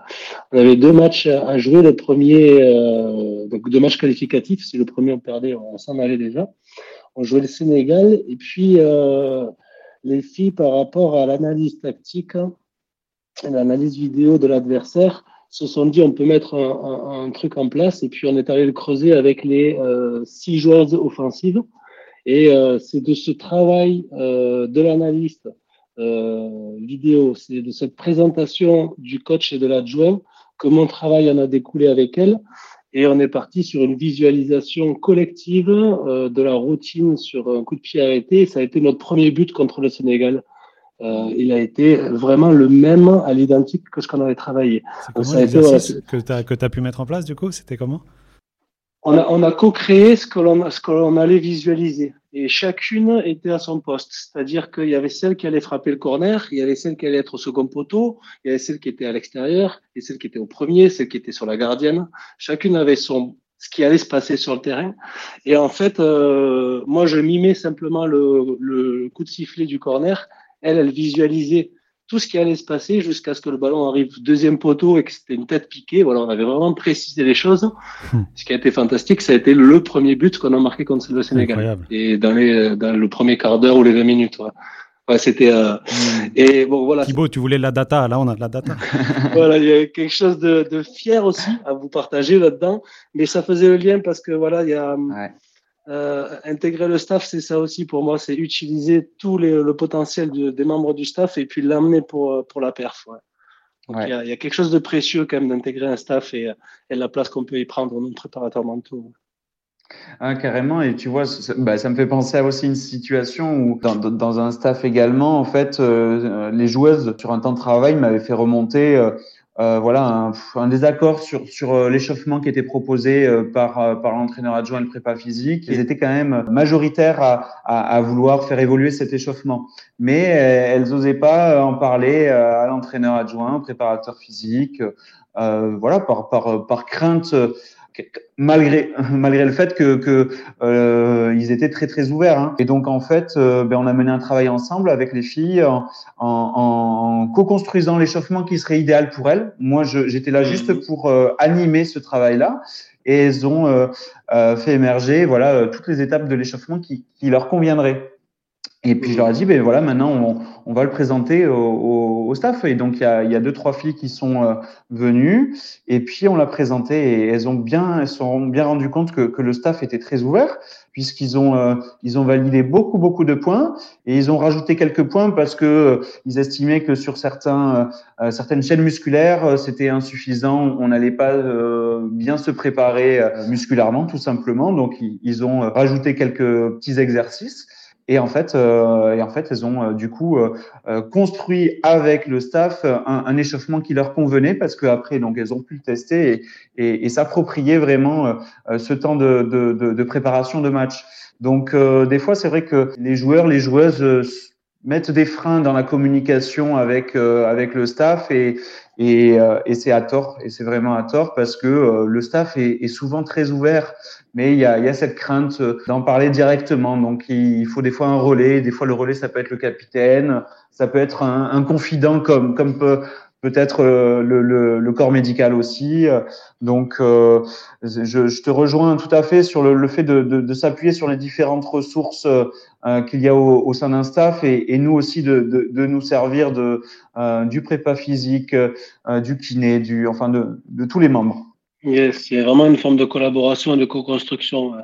on avait deux matchs à jouer. Le premier, euh, donc deux matchs qualificatifs. Si le premier on perdait, on s'en allait déjà. On jouait le Sénégal et puis euh, les filles par rapport à l'analyse tactique, l'analyse vidéo de l'adversaire, se sont dit on peut mettre un, truc en place et puis on est allé le creuser avec les euh, six joueuses offensives. Et euh, c'est de ce travail euh, de l'analyste vidéo, c'est de cette présentation du coach et de l'adjoint que mon travail en a découlé avec elle. Et on est parti sur une visualisation collective euh, de la routine sur un coup de pied arrêté. Ça a été notre premier but contre le Sénégal. Euh, il a été vraiment le même à l'identique que ce qu'on avait travaillé. C'est ça que tu as, pu mettre en place du coup? C'était comment? On a, on a co-créé ce que l'on allait visualiser et chacune était à son poste. C'est-à-dire qu'il y avait celle qui allait frapper le corner, il y avait celle qui allait être au second poteau, il y avait celle qui était à l'extérieur, et celle qui était au premier, celle qui était sur la gardienne. Chacune avait son ce qui allait se passer sur le terrain. Et en fait, euh, moi, je mimais simplement le, le coup de sifflet du corner. Elle, elle visualisait tout ce qui allait se passer jusqu'à ce que le ballon arrive deuxième poteau et que c'était une tête piquée. Voilà, on avait vraiment précisé les choses. Hmm. Ce qui a été fantastique, ça a été le premier but qu'on a marqué contre le Sénégal. Incroyable. Et dans, les, dans le premier quart d'heure ou les 20 minutes. Ouais. Ouais, c'était euh... Hmm. et bon voilà. Thibaut, tu voulais la data, là on a de la data. voilà, il y a quelque chose de, de fier aussi à vous partager là-dedans, mais ça faisait le lien parce que voilà, il y a ouais. Euh, intégrer le staff, c'est ça aussi pour moi, c'est utiliser tout les, le potentiel de, des membres du staff et puis l'amener pour, pour la perf. Ouais. Donc il ouais. y, y, a quelque chose de précieux quand même d'intégrer un staff et, et la place qu'on peut y prendre nos préparateurs mentaux. Ah, carrément, et tu vois, ça, bah, ça, me fait penser à aussi une situation où, dans, dans un staff également, en fait, euh, les joueuses, sur un temps de travail, m'avaient fait remonter euh, euh, voilà, un, un, désaccord sur, sur euh, l'échauffement qui était proposé euh, par, euh, par l'entraîneur adjoint et le prépa physique. Ils étaient quand même majoritaires à, à, à vouloir faire évoluer cet échauffement. Mais elles n'osaient pas en parler à l'entraîneur adjoint, préparateur physique, voilà, par, par, par crainte malgré malgré le fait que, que euh, ils étaient très très ouverts hein. et donc en fait euh, ben, on a mené un travail ensemble avec les filles en, en, en co-construisant l'échauffement qui serait idéal pour elles moi j'étais là juste mmh. pour euh, animer ce travail là et elles ont euh, euh, fait émerger voilà toutes les étapes de l'échauffement qui, qui leur conviendraient et puis je leur ai dit, ben voilà, maintenant on, on va le présenter au, au, au, staff. Et donc il y a, y a deux trois filles qui sont euh, venues, et puis on l'a présenté et elles ont bien, elles sont bien rendu compte que, que le staff était très ouvert puisqu'ils ont euh, ils ont validé beaucoup beaucoup de points et ils ont rajouté quelques points parce que euh, ils estimaient que sur certains euh, certaines chaînes musculaires c'était insuffisant, on n'allait pas bien se préparer musculairement tout simplement. Donc ils ont rajouté quelques petits exercices. Et en fait, euh, et en fait, elles ont euh, du coup euh, euh, construit avec le staff un, un, échauffement qui leur convenait parce que après, donc elles ont pu le tester et, et, s'approprier vraiment ce temps de, de, de, de, préparation de match. Donc des fois, c'est vrai que les joueurs, les joueuses mettent des freins dans la communication avec avec le staff et et, et c'est à tort et c'est vraiment à tort parce que le staff est, est souvent très ouvert mais il y a, y a cette crainte d'en parler directement. Donc, il faut des fois un relais. Des fois, le relais, ça peut être le capitaine, ça peut être un, un confident comme, comme peut, peut-être euh, le, le, le, corps médical aussi. Donc, euh, je, je, te rejoins tout à fait sur le, le fait de, de, de s'appuyer sur les différentes ressources euh, qu'il y a au, au sein d'un staff et, et, nous aussi de, de, de nous servir de, du prépa physique, du kiné, du, enfin de, de tous les membres. Yes, il y a vraiment une forme de collaboration et de co-construction.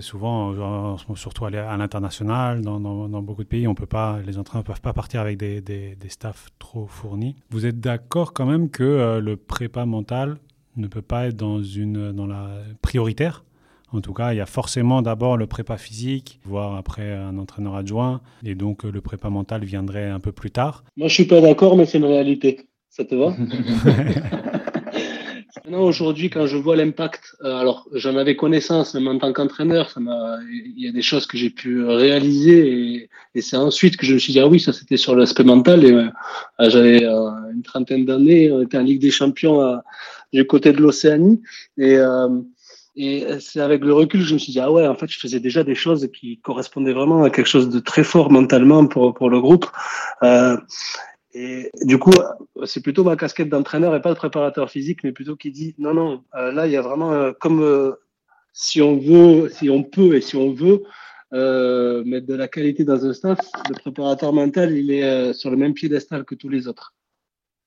Souvent, surtout à l'international, dans, dans, dans, beaucoup de pays, on peut pas, les entraîneurs ne peuvent pas partir avec des, des, des staffs trop fournis. Vous êtes d'accord quand même que euh, le prépa mental ne peut pas être dans, une, dans la prioritaire? En tout cas, il y a forcément d'abord le prépa physique, voire après un entraîneur adjoint, et donc le prépa mental viendrait un peu plus tard. Moi, je suis pas d'accord, mais c'est une réalité. Ça te va? Aujourd'hui, quand je vois l'impact, euh, alors j'en avais connaissance, même en tant qu'entraîneur, il y a des choses que j'ai pu réaliser et, c'est ensuite que je me suis dit, ah oui, ça c'était sur l'aspect mental. Et euh, j'avais euh, une trentaine d'années, on était en Ligue des Champions du côté de l'Océanie. Et, c'est avec le recul que je me suis dit, ah ouais, en fait, je faisais déjà des choses qui correspondaient vraiment à quelque chose de très fort mentalement pour, pour le groupe. Et du coup, c'est plutôt ma casquette d'entraîneur et pas de préparateur physique, mais plutôt qui dit non, non, euh, là, il y a vraiment euh, comme euh, si on veut, si on peut et si on veut euh, mettre de la qualité dans un staff, le préparateur mental, il est sur le même piédestal que tous les autres.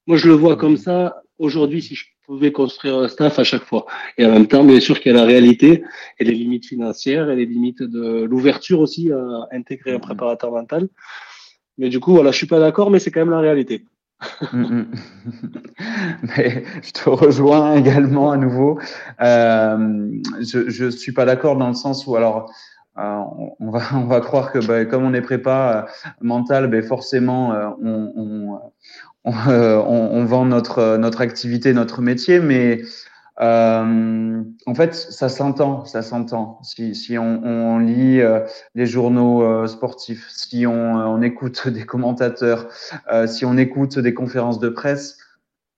Moi, je le vois comme ça aujourd'hui si je pouvais construire un staff à chaque fois. Et en même temps, bien sûr qu'il y a la réalité et les limites financières et les limites de l'ouverture aussi à intégrer un préparateur mental. Mais du coup, voilà, je suis pas d'accord, mais c'est quand même la réalité. mais je te rejoins également à nouveau. Euh, je ne suis pas d'accord dans le sens où alors euh, on, va on va croire que bah, comme on est prépa euh, mental, ben forcément on, on, on, vend notre notre activité, notre métier, mais euh, en fait, ça s'entend, ça s'entend. Si, si on, lit euh, les journaux euh, sportifs, si on, on, écoute des commentateurs, euh, si on écoute des conférences de presse,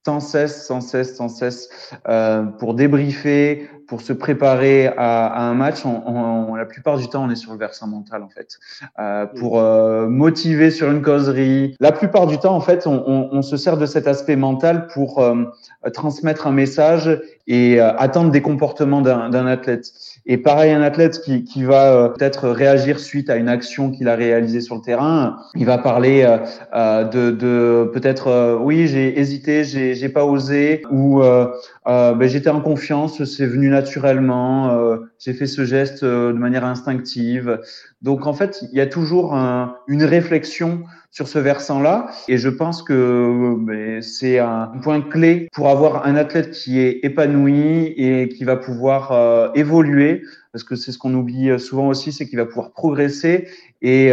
sans cesse, sans cesse, sans cesse, euh, pour débriefer, pour se préparer à, un match, la plupart du temps, on est sur le versant mental en fait. Euh, pour euh, motiver sur une causerie, la plupart du temps, en fait, on, se sert de cet aspect mental pour transmettre un message et attendre des comportements d'un athlète. Et pareil, un athlète qui, va peut-être réagir suite à une action qu'il a réalisée sur le terrain, il va parler de peut-être oui j'ai hésité, j'ai pas osé, ou ben, j'étais en confiance, c'est venu naturellement, j'ai fait ce geste de manière instinctive. Donc en fait, il y a toujours un, une réflexion sur ce versant-là. Et je pense que ben, c'est un point clé pour avoir un athlète qui est épanoui et qui va pouvoir euh, évoluer parce que c'est ce qu'on oublie souvent aussi, c'est qu'il va pouvoir progresser et,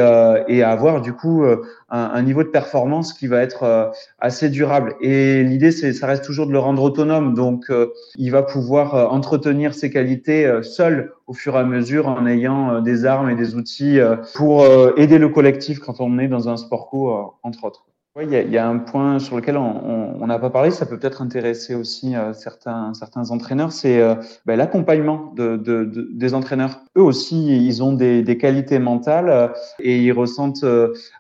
et avoir du coup un, un, niveau de performance qui va être assez durable. Et l'idée, c'est ça reste toujours de le rendre autonome, donc il va pouvoir entretenir ses qualités seul au fur et à mesure en ayant des armes et des outils pour aider le collectif quand on est dans un sport co, entre autres. Oui, il y, a un point sur lequel on n'a pas parlé, ça peut peut-être intéresser aussi euh, certains, certains entraîneurs, c'est euh, ben, l'accompagnement de, de, de, des entraîneurs. Eux aussi, ils ont des, des qualités mentales euh, et ils ressentent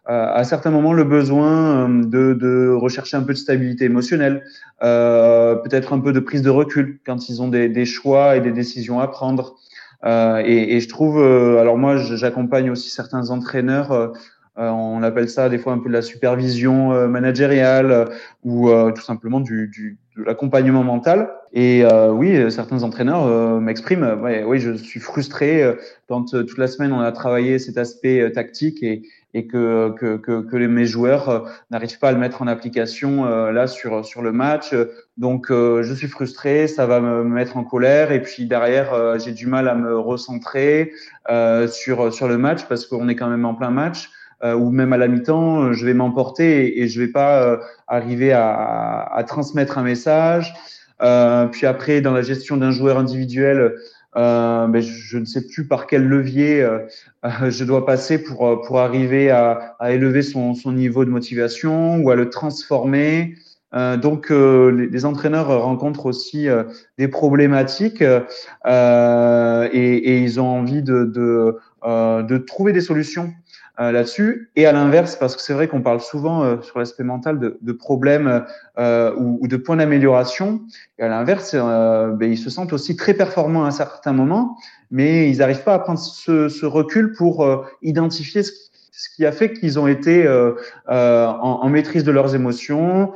à certains moments le besoin de, de rechercher un peu de stabilité émotionnelle, peut-être un peu de prise de recul quand ils ont des, des choix et des décisions à prendre. Et, et, je trouve, alors moi, j'accompagne aussi certains entraîneurs euh, on appelle ça des fois un peu de la supervision euh, managériale euh, ou tout simplement du, du de l'accompagnement mental. Et oui, certains entraîneurs m'expriment, ouais, oui, je suis frustré quand toute la semaine on a travaillé cet aspect tactique et, et que, que, que, que les, mes joueurs n'arrivent pas à le mettre en application là sur, sur le match. Donc je suis frustré, ça va me mettre en colère et puis derrière j'ai du mal à me recentrer sur, sur le match parce qu'on est quand même en plein match. Euh, ou même à la mi-temps, euh, je vais m'emporter et, je vais pas euh, arriver à, à, transmettre un message. puis après, dans la gestion d'un joueur individuel, euh, ben, je ne sais plus par quel levier euh, je dois passer pour, pour arriver à, à élever son, son, niveau de motivation ou à le transformer. Euh, donc, les, les, entraîneurs rencontrent aussi des problématiques et, et, ils ont envie de, de, de trouver des solutions euh, là-dessus. Et à l'inverse, parce que c'est vrai qu'on parle souvent euh, sur l'aspect mental de, de problèmes euh, ou, ou, de points d'amélioration. Et à l'inverse, ben, ils se sentent aussi très performants à un certain moment, mais ils n'arrivent pas à prendre ce, ce recul pour identifier ce, ce, qui a fait qu'ils ont été en, en, maîtrise de leurs émotions,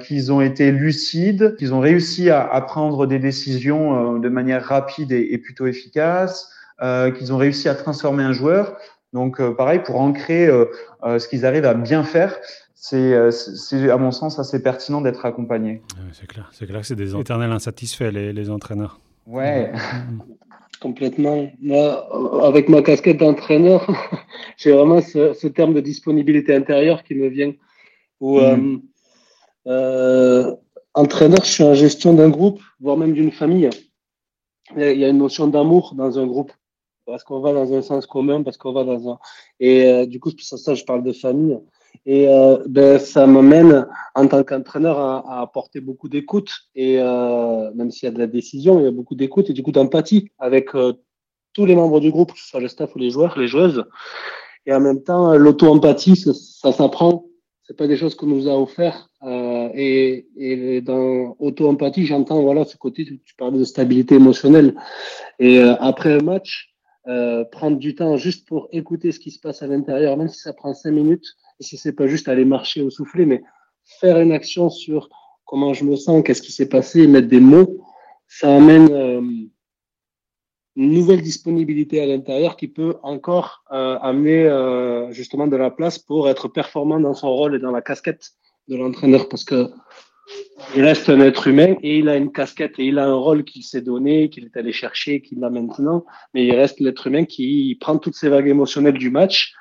qu'ils ont été lucides, qu'ils ont réussi à, à, prendre des décisions de manière rapide et, et plutôt efficace, qu'ils ont réussi à transformer un joueur. Donc, euh, pareil, pour ancrer euh, euh, ce qu'ils arrivent à bien faire, c'est, à mon sens assez pertinent d'être accompagné. c'est clair, c'est clair que c'est des éternels insatisfaits, les, les entraîneurs. Ouais. Complètement. Moi, avec ma casquette d'entraîneur, j'ai vraiment ce, terme de disponibilité intérieure qui me vient. Où, mm. entraîneur, je suis en gestion d'un groupe, voire même d'une famille. Il y a une notion d'amour dans un groupe parce qu'on va dans un sens commun, parce qu'on va dans un. Et euh, du coup, ça que je parle de famille. Et euh, ben, ça m'amène, en tant qu'entraîneur, à, à, apporter beaucoup d'écoute. Et euh, même s'il y a de la décision, il y a beaucoup d'écoute et du coup d'empathie avec tous les membres du groupe, que ce soit le staff ou les joueurs, les joueuses. Et en même temps, l'auto-empathie, ça, ça s'apprend. C'est pas des choses qu'on nous a offert. Euh, et, et, dans auto-empathie, j'entends voilà ce côté. Tu, tu parlais de stabilité émotionnelle. Et après un match, euh, prendre du temps juste pour écouter ce qui se passe à l'intérieur, même si ça prend cinq minutes, et si c'est pas juste aller marcher ou souffler, mais faire une action sur comment je me sens, qu'est-ce qui s'est passé, mettre des mots, ça amène euh, une nouvelle disponibilité à l'intérieur qui peut encore euh, amener justement de la place pour être performant dans son rôle et dans la casquette de l'entraîneur, parce que il reste un être humain et il a une casquette et il a un rôle qu'il s'est donné, qu'il est allé chercher, qu'il a maintenant. Mais il reste l'être humain qui prend toutes ces vagues émotionnelles du match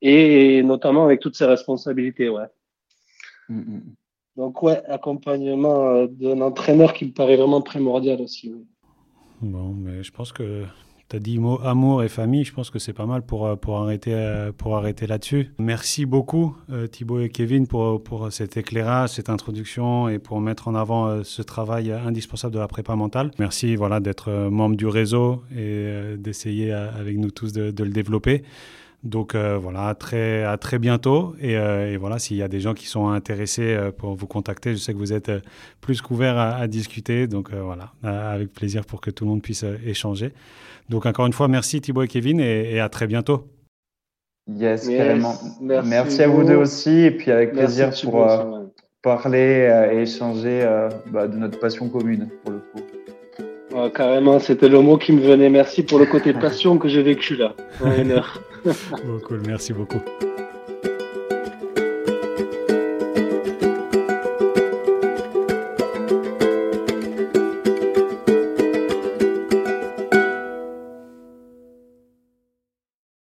et notamment avec toutes ses responsabilités. Ouais. Mm, mm. Donc ouais, accompagnement euh, d'un entraîneur qui me paraît vraiment primordial aussi. Bon, mais je pense que tu as dit amour et famille, je pense que c'est pas mal pour, euh, pour arrêter, euh, pour arrêter là-dessus. Merci beaucoup euh, Thibaut et Kevin pour, pour cet éclairage, cette introduction et pour mettre en avant ce travail indispensable de la prépa mentale. Merci voilà, d'être membre du réseau et d'essayer avec nous tous de le développer. Donc euh, voilà, à très, à très bientôt. Et, euh, et voilà, s'il y a des gens qui sont intéressés euh, pour vous contacter, je sais que vous êtes plus qu'ouverts à, à, discuter. Donc voilà, avec plaisir pour que tout le monde puisse échanger. Donc encore une fois, merci Thibaut et Kevin et, et à très bientôt. Yes, yes carrément. Merci, merci à vous deux aussi. Et puis avec plaisir merci, pour parler et échanger bah, de notre passion commune pour le coup. Oh, carrément, c'était le mot qui me venait. Merci pour le côté passion que j'ai vécu là. bon, cool, merci beaucoup.